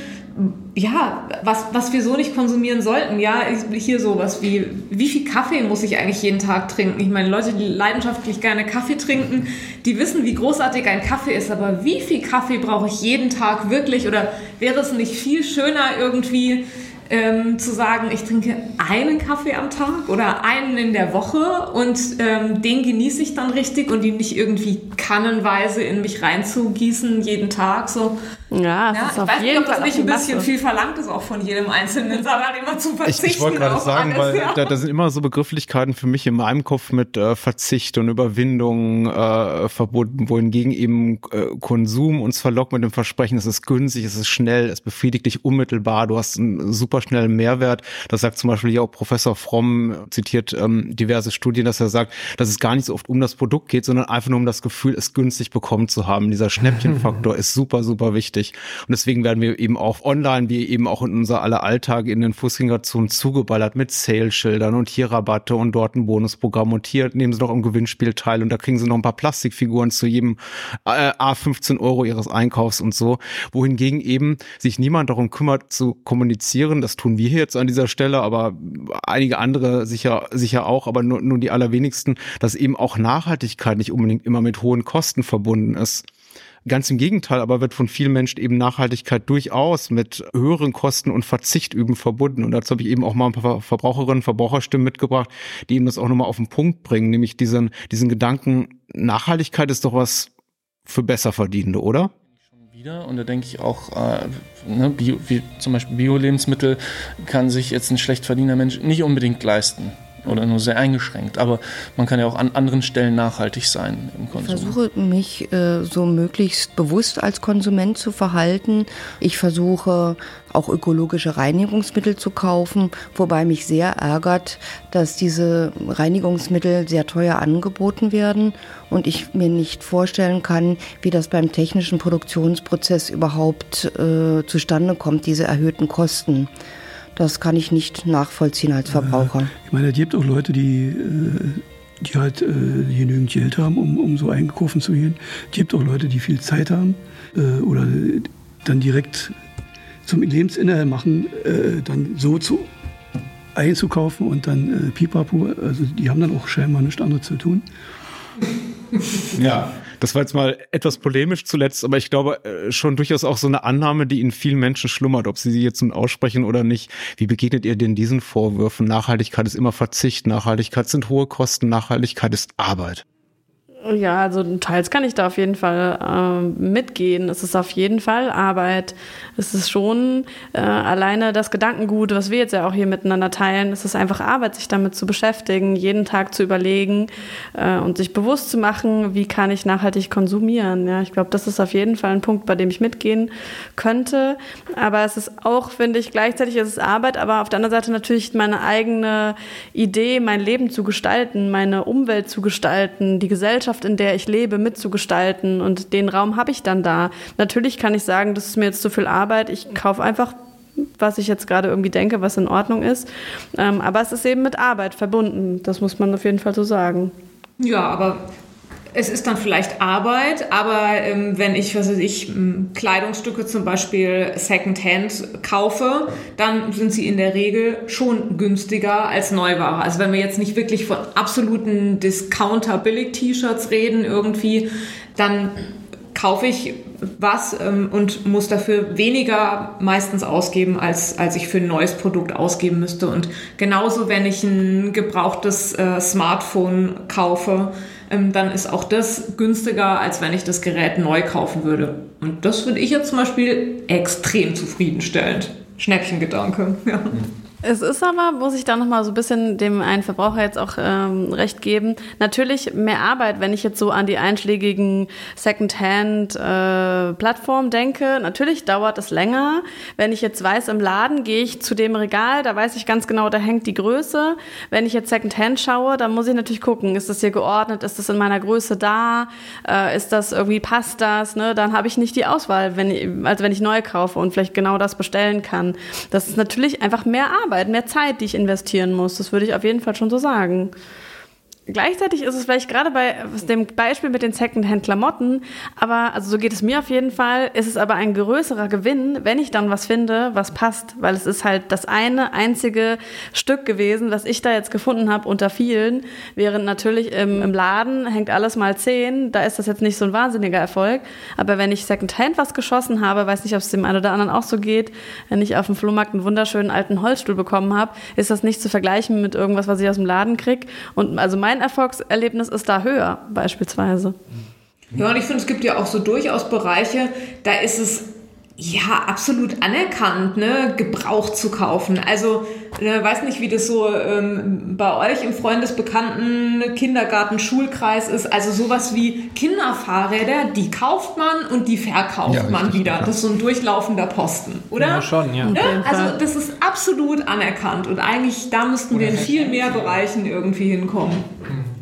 ja, was, was wir so nicht konsumieren sollten. Ja, hier sowas wie, wie viel Kaffee muss ich eigentlich jeden Tag trinken? Ich meine, Leute, die leidenschaftlich gerne Kaffee trinken, die wissen, wie großartig ein Kaffee ist, aber wie viel Kaffee brauche ich jeden Tag wirklich? Oder wäre es nicht viel schöner irgendwie ähm, zu sagen, ich trinke einen Kaffee am Tag oder einen in der Woche und ähm, den genieße ich dann richtig und ihn nicht irgendwie kannenweise in mich reinzugießen jeden Tag. So. Ja, ja ich weiß nicht, ob das nicht ein bisschen viel verlangt ist, auch von jedem einzelnen Salat immer zu verzichten. Ich, ich wollte gerade sagen, alles, weil ja. da, da, sind immer so Begrifflichkeiten für mich in meinem Kopf mit äh, Verzicht und Überwindung äh, verbunden, wohingegen eben äh, Konsum uns verlockt mit dem Versprechen, es ist günstig, es ist schnell, es befriedigt dich unmittelbar, du hast einen super schnellen Mehrwert. Das sagt zum Beispiel hier auch Professor Fromm, zitiert ähm, diverse Studien, dass er sagt, dass es gar nicht so oft um das Produkt geht, sondern einfach nur um das Gefühl, es günstig bekommen zu haben. Dieser Schnäppchenfaktor ist super, super wichtig. Und deswegen werden wir eben auch online, wie eben auch in unser aller Alltag in den Fußgängerzonen zugeballert mit Sale-Schildern und hier Rabatte und dort ein Bonusprogramm. Und hier nehmen sie noch im Gewinnspiel teil und da kriegen sie noch ein paar Plastikfiguren zu jedem äh, A15 Euro ihres Einkaufs und so. Wohingegen eben sich niemand darum kümmert zu kommunizieren, das tun wir jetzt an dieser Stelle, aber einige andere sicher, sicher auch, aber nur, nur die allerwenigsten, dass eben auch Nachhaltigkeit nicht unbedingt immer mit hohen Kosten verbunden ist Ganz im Gegenteil, aber wird von vielen Menschen eben Nachhaltigkeit durchaus mit höheren Kosten und Verzicht üben verbunden. Und dazu habe ich eben auch mal ein paar Verbraucherinnen, Verbraucherstimmen mitgebracht, die eben das auch nochmal auf den Punkt bringen, nämlich diesen, diesen Gedanken, Nachhaltigkeit ist doch was für Besserverdienende, oder? wieder. Und da denke ich auch, äh, ne, Bio, wie zum Beispiel Bio-Lebensmittel kann sich jetzt ein schlecht verdienender Mensch nicht unbedingt leisten oder nur sehr eingeschränkt. Aber man kann ja auch an anderen Stellen nachhaltig sein im Konsum. Ich versuche mich äh, so möglichst bewusst als Konsument zu verhalten. Ich versuche auch ökologische Reinigungsmittel zu kaufen, wobei mich sehr ärgert, dass diese Reinigungsmittel sehr teuer angeboten werden und ich mir nicht vorstellen kann, wie das beim technischen Produktionsprozess überhaupt äh, zustande kommt, diese erhöhten Kosten. Das kann ich nicht nachvollziehen als Verbraucher. Äh, ich meine, es gibt auch Leute, die, äh, die halt äh, genügend Geld haben, um, um so einkaufen zu gehen. Es gibt auch Leute, die viel Zeit haben äh, oder dann direkt zum Lebensinhalt machen, äh, dann so zu einzukaufen und dann äh, Pipapo. Also die haben dann auch scheinbar nichts anderes zu tun. Ja, das war jetzt mal etwas polemisch zuletzt, aber ich glaube äh, schon durchaus auch so eine Annahme, die in vielen Menschen schlummert, ob sie sie jetzt nun aussprechen oder nicht. Wie begegnet ihr denn diesen Vorwürfen? Nachhaltigkeit ist immer Verzicht, Nachhaltigkeit sind hohe Kosten, Nachhaltigkeit ist Arbeit. Ja, also teils kann ich da auf jeden Fall äh, mitgehen. Es ist auf jeden Fall Arbeit. Es ist schon äh, alleine das Gedankengut, was wir jetzt ja auch hier miteinander teilen. Es ist einfach Arbeit, sich damit zu beschäftigen, jeden Tag zu überlegen äh, und sich bewusst zu machen, wie kann ich nachhaltig konsumieren. Ja, ich glaube, das ist auf jeden Fall ein Punkt, bei dem ich mitgehen könnte. Aber es ist auch, finde ich, gleichzeitig ist es Arbeit, aber auf der anderen Seite natürlich meine eigene Idee, mein Leben zu gestalten, meine Umwelt zu gestalten, die Gesellschaft Gesellschaft, in der ich lebe, mitzugestalten. Und den Raum habe ich dann da. Natürlich kann ich sagen, das ist mir jetzt zu viel Arbeit. Ich kaufe einfach was ich jetzt gerade irgendwie denke, was in Ordnung ist. Ähm, aber es ist eben mit Arbeit verbunden. Das muss man auf jeden Fall so sagen. Ja, aber es ist dann vielleicht Arbeit, aber ähm, wenn ich, was weiß ich, Kleidungsstücke zum Beispiel Secondhand kaufe, dann sind sie in der Regel schon günstiger als Neuware. Also wenn wir jetzt nicht wirklich von absoluten Discounter-Billig-T-Shirts reden irgendwie, dann kaufe ich was ähm, und muss dafür weniger meistens ausgeben, als, als ich für ein neues Produkt ausgeben müsste. Und genauso, wenn ich ein gebrauchtes äh, Smartphone kaufe, dann ist auch das günstiger, als wenn ich das Gerät neu kaufen würde. Und das finde ich jetzt zum Beispiel extrem zufriedenstellend. Schnäppchengedanke, ja. Mhm. Es ist aber, muss ich da nochmal so ein bisschen dem einen Verbraucher jetzt auch ähm, recht geben, natürlich mehr Arbeit, wenn ich jetzt so an die einschlägigen Secondhand-Plattformen äh, denke. Natürlich dauert es länger. Wenn ich jetzt weiß, im Laden gehe ich zu dem Regal, da weiß ich ganz genau, da hängt die Größe. Wenn ich jetzt Secondhand schaue, dann muss ich natürlich gucken, ist das hier geordnet, ist das in meiner Größe da, äh, ist das irgendwie, passt das, ne? Dann habe ich nicht die Auswahl, wenn ich, als wenn ich neu kaufe und vielleicht genau das bestellen kann. Das ist natürlich einfach mehr Arbeit. Arbeit, mehr Zeit, die ich investieren muss. Das würde ich auf jeden Fall schon so sagen. Gleichzeitig ist es vielleicht gerade bei dem Beispiel mit den Secondhand-Klamotten, aber also so geht es mir auf jeden Fall, ist es aber ein größerer Gewinn, wenn ich dann was finde, was passt, weil es ist halt das eine einzige Stück gewesen, was ich da jetzt gefunden habe unter vielen, während natürlich im, im Laden hängt alles mal zehn, da ist das jetzt nicht so ein wahnsinniger Erfolg, aber wenn ich Secondhand was geschossen habe, weiß nicht, ob es dem einen oder anderen auch so geht, wenn ich auf dem Flohmarkt einen wunderschönen alten Holzstuhl bekommen habe, ist das nicht zu vergleichen mit irgendwas, was ich aus dem Laden krieg und also mein mein Erfolgserlebnis ist da höher, beispielsweise. Ja, und ich finde, es gibt ja auch so durchaus Bereiche, da ist es ja absolut anerkannt, ne, Gebrauch zu kaufen. Also, ne, weiß nicht, wie das so ähm, bei euch im Freundesbekannten Kindergarten, Schulkreis ist. Also sowas wie Kinderfahrräder, die kauft man und die verkauft ja, man wieder. Ja. Das ist so ein durchlaufender Posten, oder? Ja, schon, ja. Ne? Also das ist absolut anerkannt und eigentlich da müssten wir in viel mehr Bereichen irgendwie hinkommen.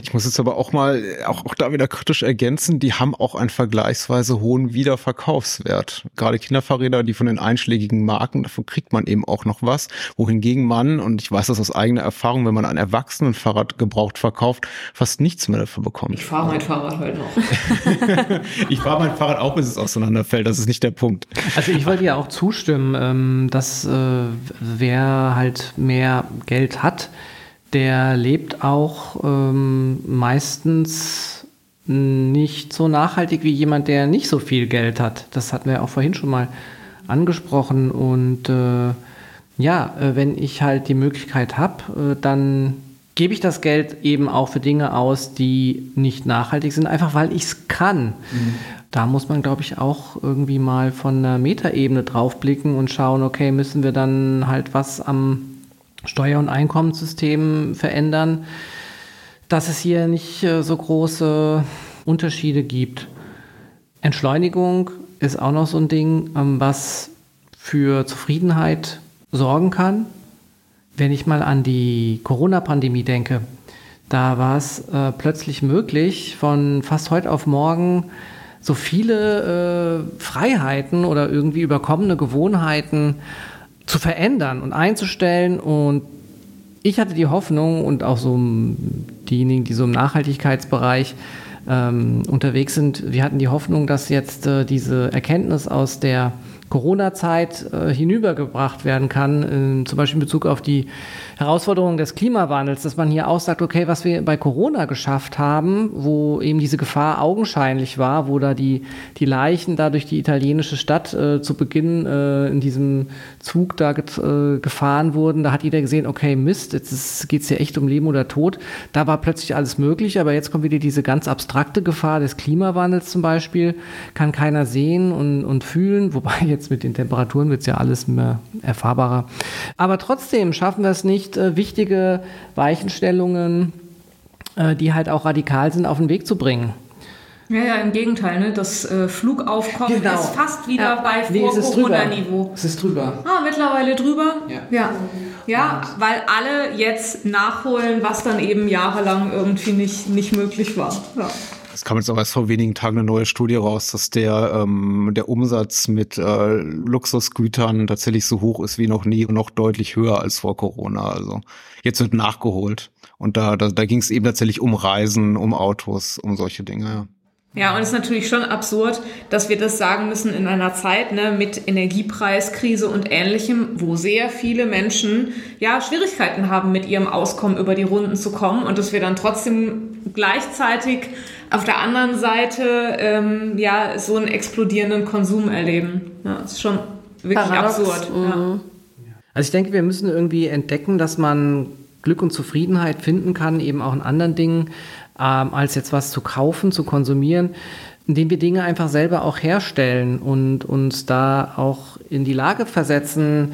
Ich muss jetzt aber auch mal, auch, auch da wieder kritisch ergänzen, die haben auch einen vergleichsweise hohen Wiederverkaufswert. Gerade Kinderfahrräder, die von den einschlägigen Marken, davon kriegt man eben auch noch was. Wohingegen man, und ich weiß das aus eigener Erfahrung, wenn man ein Erwachsenenfahrrad gebraucht verkauft, fast nichts mehr dafür bekommt. Ich fahre mein Fahrrad halt noch. ich fahre mein Fahrrad auch, bis es auseinanderfällt. Das ist nicht der Punkt. Also ich wollte ja auch zustimmen, ähm, dass äh, wer halt mehr Geld hat, der lebt auch ähm, meistens nicht so nachhaltig wie jemand, der nicht so viel Geld hat. Das hatten wir auch vorhin schon mal angesprochen. Und äh, ja, äh, wenn ich halt die Möglichkeit habe, äh, dann gebe ich das Geld eben auch für Dinge aus, die nicht nachhaltig sind, einfach weil ich es kann. Mhm. Da muss man, glaube ich, auch irgendwie mal von der Metaebene draufblicken und schauen, okay, müssen wir dann halt was am Steuer- und Einkommenssystem verändern, dass es hier nicht äh, so große Unterschiede gibt. Entschleunigung ist auch noch so ein Ding, ähm, was für Zufriedenheit sorgen kann. Wenn ich mal an die Corona-Pandemie denke, da war es äh, plötzlich möglich, von fast heute auf morgen so viele äh, Freiheiten oder irgendwie überkommene Gewohnheiten zu verändern und einzustellen. Und ich hatte die Hoffnung und auch so diejenigen, die so im Nachhaltigkeitsbereich ähm, unterwegs sind, wir hatten die Hoffnung, dass jetzt äh, diese Erkenntnis aus der Corona-Zeit äh, hinübergebracht werden kann, äh, zum Beispiel in Bezug auf die Herausforderungen des Klimawandels, dass man hier auch sagt, okay, was wir bei Corona geschafft haben, wo eben diese Gefahr augenscheinlich war, wo da die, die Leichen da durch die italienische Stadt äh, zu Beginn äh, in diesem Zug da get, äh, gefahren wurden, da hat jeder gesehen, okay, Mist, jetzt geht es ja echt um Leben oder Tod. Da war plötzlich alles möglich, aber jetzt kommt wieder diese ganz abstrakte Gefahr des Klimawandels zum Beispiel, kann keiner sehen und, und fühlen, wobei jetzt mit den Temperaturen wird es ja alles mehr erfahrbarer. Aber trotzdem schaffen wir es nicht, nicht äh, wichtige Weichenstellungen, äh, die halt auch radikal sind, auf den Weg zu bringen. Ja, ja, im Gegenteil, ne? das äh, Flugaufkommen genau. ist fast wieder ja. bei Vor-Corona-Niveau. Es ist drüber. Ah, mittlerweile drüber? Ja. Ja, ja weil alle jetzt nachholen, was dann eben jahrelang irgendwie nicht, nicht möglich war. Ja. Es kam jetzt auch erst vor wenigen Tagen eine neue Studie raus, dass der, ähm, der Umsatz mit äh, Luxusgütern tatsächlich so hoch ist wie noch nie und noch deutlich höher als vor Corona. Also jetzt wird nachgeholt. Und da, da, da ging es eben tatsächlich um Reisen, um Autos, um solche Dinge. Ja. Ja, und es ist natürlich schon absurd, dass wir das sagen müssen in einer Zeit ne, mit Energiepreiskrise und ähnlichem, wo sehr viele Menschen ja Schwierigkeiten haben, mit ihrem Auskommen über die Runden zu kommen und dass wir dann trotzdem gleichzeitig auf der anderen Seite ähm, ja so einen explodierenden Konsum erleben. Ja, das ist schon wirklich Paradox. absurd. Mhm. Ja. Also ich denke, wir müssen irgendwie entdecken, dass man Glück und Zufriedenheit finden kann, eben auch in anderen Dingen, ähm, als jetzt was zu kaufen, zu konsumieren, indem wir Dinge einfach selber auch herstellen und uns da auch in die Lage versetzen,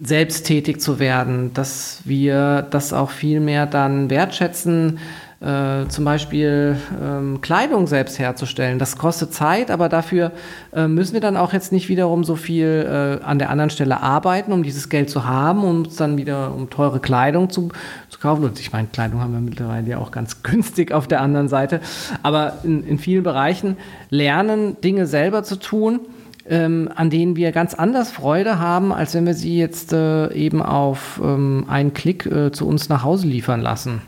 selbst tätig zu werden, dass wir das auch viel mehr dann wertschätzen, äh, zum Beispiel ähm, Kleidung selbst herzustellen. Das kostet Zeit, aber dafür äh, müssen wir dann auch jetzt nicht wiederum so viel äh, an der anderen Stelle arbeiten, um dieses Geld zu haben, um uns dann wieder um teure Kleidung zu, zu kaufen. Und ich meine, Kleidung haben wir mittlerweile ja auch ganz günstig auf der anderen Seite. Aber in, in vielen Bereichen lernen, Dinge selber zu tun. Ähm, an denen wir ganz anders Freude haben, als wenn wir sie jetzt äh, eben auf ähm, einen Klick äh, zu uns nach Hause liefern lassen.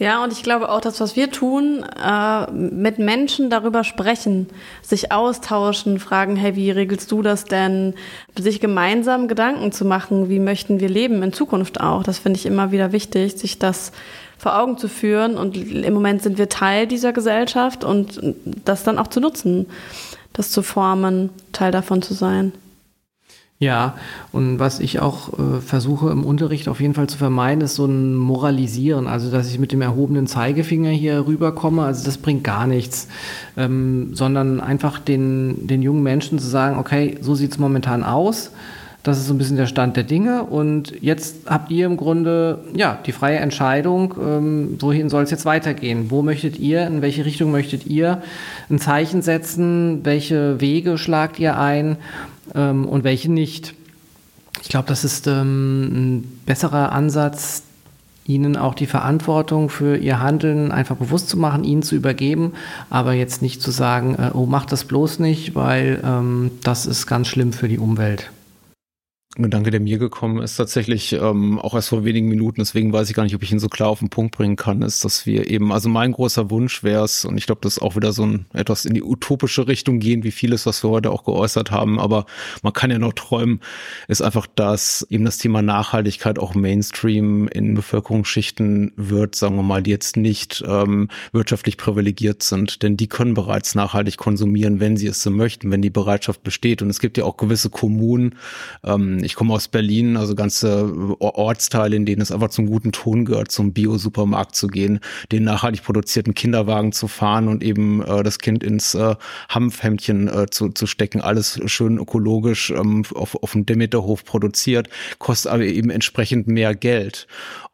Ja, und ich glaube auch, dass was wir tun, äh, mit Menschen darüber sprechen, sich austauschen, fragen, hey, wie regelst du das denn? Sich gemeinsam Gedanken zu machen, wie möchten wir leben in Zukunft auch. Das finde ich immer wieder wichtig, sich das vor Augen zu führen. Und im Moment sind wir Teil dieser Gesellschaft und das dann auch zu nutzen, das zu formen, Teil davon zu sein. Ja, und was ich auch äh, versuche im Unterricht auf jeden Fall zu vermeiden, ist so ein Moralisieren. Also, dass ich mit dem erhobenen Zeigefinger hier rüberkomme, also das bringt gar nichts. Ähm, sondern einfach den, den jungen Menschen zu sagen, okay, so sieht es momentan aus. Das ist so ein bisschen der Stand der Dinge. Und jetzt habt ihr im Grunde ja, die freie Entscheidung, ähm, wohin soll es jetzt weitergehen? Wo möchtet ihr, in welche Richtung möchtet ihr ein Zeichen setzen? Welche Wege schlagt ihr ein? ähm, und welche nicht. Ich glaube, das ist ähm, ein besserer Ansatz, ihnen auch die Verantwortung für ihr Handeln einfach bewusst zu machen, ihnen zu übergeben, aber jetzt nicht zu sagen, äh, oh, mach das bloß nicht, weil ähm, das ist ganz schlimm für die Umwelt. Ein Gedanke, der mir gekommen ist, tatsächlich ähm, auch erst vor wenigen Minuten, deswegen weiß ich gar nicht, ob ich ihn so klar auf den Punkt bringen kann, ist, dass wir eben, also mein großer Wunsch wäre es, und ich glaube, das ist auch wieder so ein etwas in die utopische Richtung gehen, wie vieles, was wir heute auch geäußert haben, aber man kann ja noch träumen, ist einfach, dass eben das Thema Nachhaltigkeit auch Mainstream in Bevölkerungsschichten wird, sagen wir mal, die jetzt nicht ähm, wirtschaftlich privilegiert sind, denn die können bereits nachhaltig konsumieren, wenn sie es so möchten, wenn die Bereitschaft besteht. Und es gibt ja auch gewisse Kommunen, ähm, ich komme aus Berlin, also ganze Ortsteile, in denen es einfach zum guten Ton gehört, zum Bio-Supermarkt zu gehen, den nachhaltig produzierten Kinderwagen zu fahren und eben äh, das Kind ins äh, Hanfhemdchen äh, zu, zu stecken. Alles schön ökologisch ähm, auf, auf dem Demeterhof produziert, kostet aber eben entsprechend mehr Geld.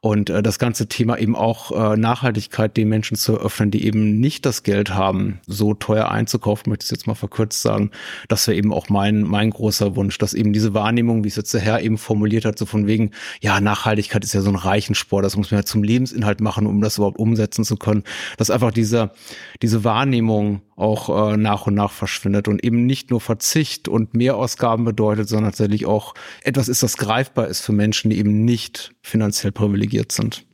Und äh, das ganze Thema eben auch äh, Nachhaltigkeit den Menschen zu eröffnen, die eben nicht das Geld haben, so teuer einzukaufen, möchte ich jetzt mal verkürzt sagen. Das wäre eben auch mein, mein großer Wunsch, dass eben diese Wahrnehmung, wie es jetzt der Herr eben formuliert hat, so von wegen, ja, Nachhaltigkeit ist ja so ein Reichensport, das muss man ja zum Lebensinhalt machen, um das überhaupt umsetzen zu können, dass einfach diese, diese Wahrnehmung auch äh, nach und nach verschwindet und eben nicht nur Verzicht und Mehrausgaben bedeutet, sondern tatsächlich auch etwas ist, das greifbar ist für Menschen, die eben nicht finanziell privilegiert sind.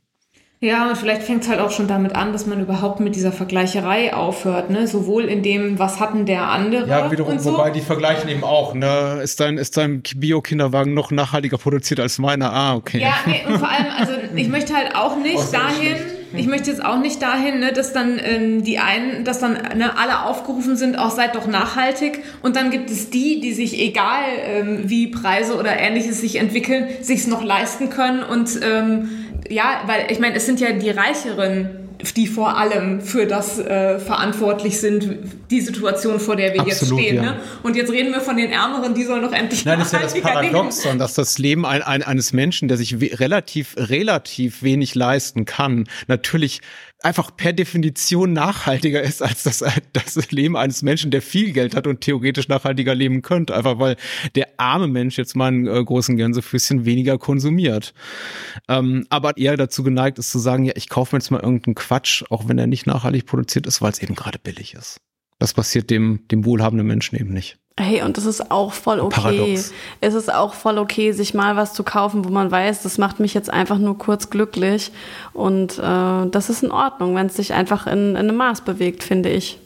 Ja, und vielleicht fängt es halt auch schon damit an, dass man überhaupt mit dieser Vergleicherei aufhört, ne? Sowohl in dem, was hatten der andere. Ja, wiederum, so. wobei die vergleichen eben auch, ne? Ist dein, ist dein Bio-Kinderwagen noch nachhaltiger produziert als meiner? Ah, okay. Ja, nee, und vor allem, also ich möchte halt auch nicht oh, dahin. Ich möchte jetzt auch nicht dahin, ne, dass dann ähm, die einen, dass dann ne, alle aufgerufen sind, auch seid doch nachhaltig. Und dann gibt es die, die sich egal ähm, wie Preise oder ähnliches sich entwickeln, sich's noch leisten können und ähm, ja, weil ich meine, es sind ja die Reicheren, die vor allem für das äh, verantwortlich sind, die Situation, vor der wir Absolut, jetzt stehen. Ja. Ne? Und jetzt reden wir von den Ärmeren, die sollen doch endlich Nein, das ist ja das Paradoxon, dass das Leben ein, ein, eines Menschen, der sich relativ, relativ wenig leisten kann, natürlich einfach per Definition nachhaltiger ist als das, das Leben eines Menschen, der viel Geld hat und theoretisch nachhaltiger leben könnte. Einfach weil der arme Mensch jetzt mal einen äh, großen Gänsefüßchen weniger konsumiert. Ähm, aber eher dazu geneigt ist zu sagen, ja, ich kaufe mir jetzt mal irgendeinen Quatsch, auch wenn er nicht nachhaltig produziert ist, weil es eben gerade billig ist. Das passiert dem, dem wohlhabenden Menschen eben nicht. Hey, und das ist auch voll okay. Paradox. Es ist auch voll okay, sich mal was zu kaufen, wo man weiß, das macht mich jetzt einfach nur kurz glücklich. Und äh, das ist in Ordnung, wenn es sich einfach in, in einem Maß bewegt, finde ich.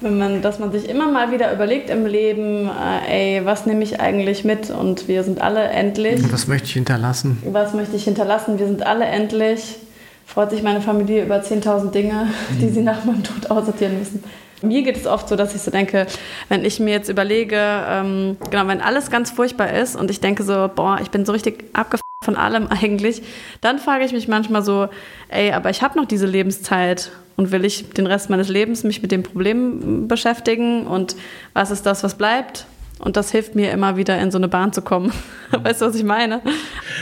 Wenn man, dass man sich immer mal wieder überlegt im Leben, äh, ey, was nehme ich eigentlich mit? Und wir sind alle endlich. Was möchte ich hinterlassen? Was möchte ich hinterlassen? Wir sind alle endlich. Freut sich meine Familie über 10.000 Dinge, die sie nach meinem Tod aussortieren müssen. Mir geht es oft so, dass ich so denke, wenn ich mir jetzt überlege, ähm, genau, wenn alles ganz furchtbar ist und ich denke so, boah, ich bin so richtig abgefuckt von allem eigentlich, dann frage ich mich manchmal so, ey, aber ich habe noch diese Lebenszeit und will ich den Rest meines Lebens mich mit dem Problem beschäftigen und was ist das, was bleibt? Und das hilft mir immer wieder in so eine Bahn zu kommen. weißt du, was ich meine?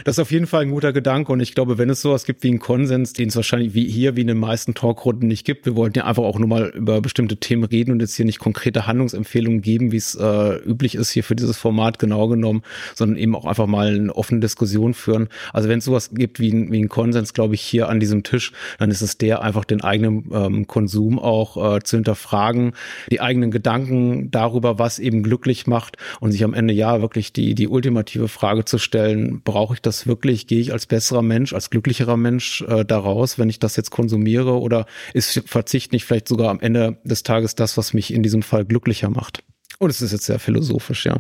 Das ist auf jeden Fall ein guter Gedanke. Und ich glaube, wenn es sowas gibt wie einen Konsens, den es wahrscheinlich wie hier, wie in den meisten Talkrunden nicht gibt, wir wollten ja einfach auch nur mal über bestimmte Themen reden und jetzt hier nicht konkrete Handlungsempfehlungen geben, wie es äh, üblich ist hier für dieses Format genau genommen, sondern eben auch einfach mal eine offene Diskussion führen. Also wenn es sowas gibt wie, ein, wie einen Konsens, glaube ich, hier an diesem Tisch, dann ist es der, einfach den eigenen ähm, Konsum auch äh, zu hinterfragen, die eigenen Gedanken darüber, was eben glücklich macht, macht und sich am Ende ja wirklich die, die ultimative Frage zu stellen, brauche ich das wirklich? Gehe ich als besserer Mensch, als glücklicherer Mensch äh, daraus, wenn ich das jetzt konsumiere oder ist Verzicht nicht vielleicht sogar am Ende des Tages das, was mich in diesem Fall glücklicher macht? Und es ist jetzt sehr philosophisch, ja.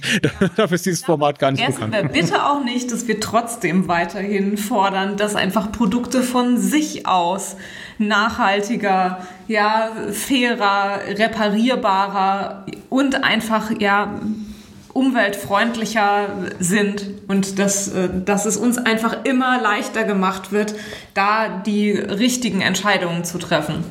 Dafür ist dieses Format gar nicht bekannt. Wir bitte auch nicht, dass wir trotzdem weiterhin fordern, dass einfach Produkte von sich aus nachhaltiger, ja, fairer, reparierbarer und einfach, ja, umweltfreundlicher sind und dass, äh, dass es uns einfach immer leichter gemacht wird, da die richtigen Entscheidungen zu treffen.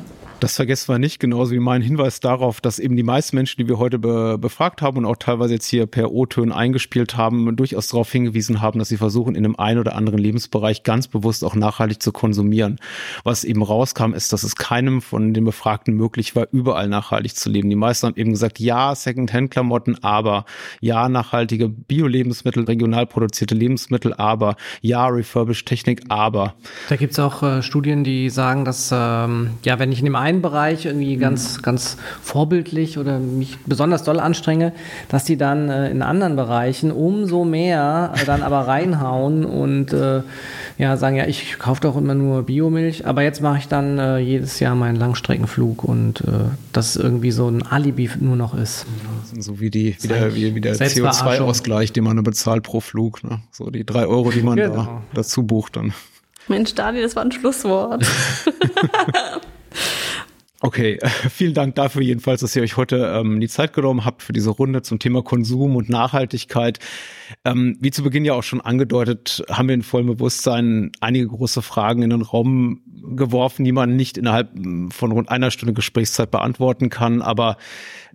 Das vergessen wir nicht, genauso wie mein Hinweis darauf, dass eben die meisten Menschen, die wir heute be befragt haben und auch teilweise jetzt hier per O-Tönen eingespielt haben, durchaus darauf hingewiesen haben, dass sie versuchen, in einem einen oder anderen Lebensbereich ganz bewusst auch nachhaltig zu konsumieren. Was eben rauskam, ist, dass es keinem von den Befragten möglich war, überall nachhaltig zu leben. Die meisten haben eben gesagt, ja, Second-Hand-Klamotten, aber ja, nachhaltige Bio-Lebensmittel, regional produzierte Lebensmittel, aber ja, refurbished Technik, aber. Da gibt's auch äh, Studien, die sagen, dass ähm, ja, wenn ich in dem einen einen Bereich irgendwie ganz, mhm. ganz vorbildlich oder mich besonders doll anstrenge, dass die dann äh, in anderen Bereichen umso mehr äh, dann aber reinhauen und äh, ja, sagen, ja, ich kaufe doch immer nur Biomilch, aber jetzt mache ich dann äh, jedes Jahr meinen Langstreckenflug und äh, das irgendwie so ein Alibi nur noch ist. So wie, die, wie der, wie, wie der CO2-Ausgleich, den man bezahlt pro Flug. Ne? So die drei Euro, die man genau. da dazu bucht dann. Mensch, Daniel, das war ein Schlusswort. Okay, vielen Dank dafür jedenfalls, dass ihr euch heute ähm, die Zeit genommen habt für diese Runde zum Thema Konsum und Nachhaltigkeit. Ähm, wie zu Beginn ja auch schon angedeutet, haben wir in vollem Bewusstsein einige große Fragen in den Raum geworfen, die man nicht innerhalb von rund einer Stunde Gesprächszeit beantworten kann. Aber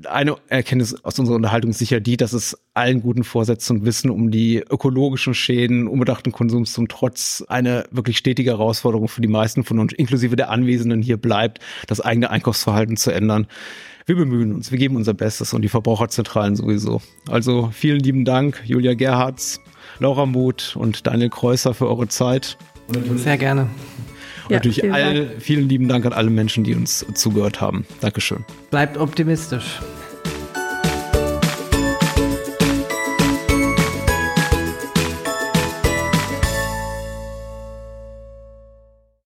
eine Erkenntnis aus unserer Unterhaltung ist sicher die, dass es allen guten Vorsätzen und Wissen um die ökologischen Schäden unbedachten Konsums zum Trotz eine wirklich stetige Herausforderung für die meisten von uns, inklusive der Anwesenden hier bleibt, das eigene Einkaufsverhalten zu ändern. Wir bemühen uns, wir geben unser Bestes und die Verbraucherzentralen sowieso. Also vielen lieben Dank, Julia Gerhards, Laura Muth und Daniel Kreuzer für eure Zeit. Sehr gerne. Und ja, natürlich vielen, all, vielen lieben Dank an alle Menschen, die uns zugehört haben. Dankeschön. Bleibt optimistisch.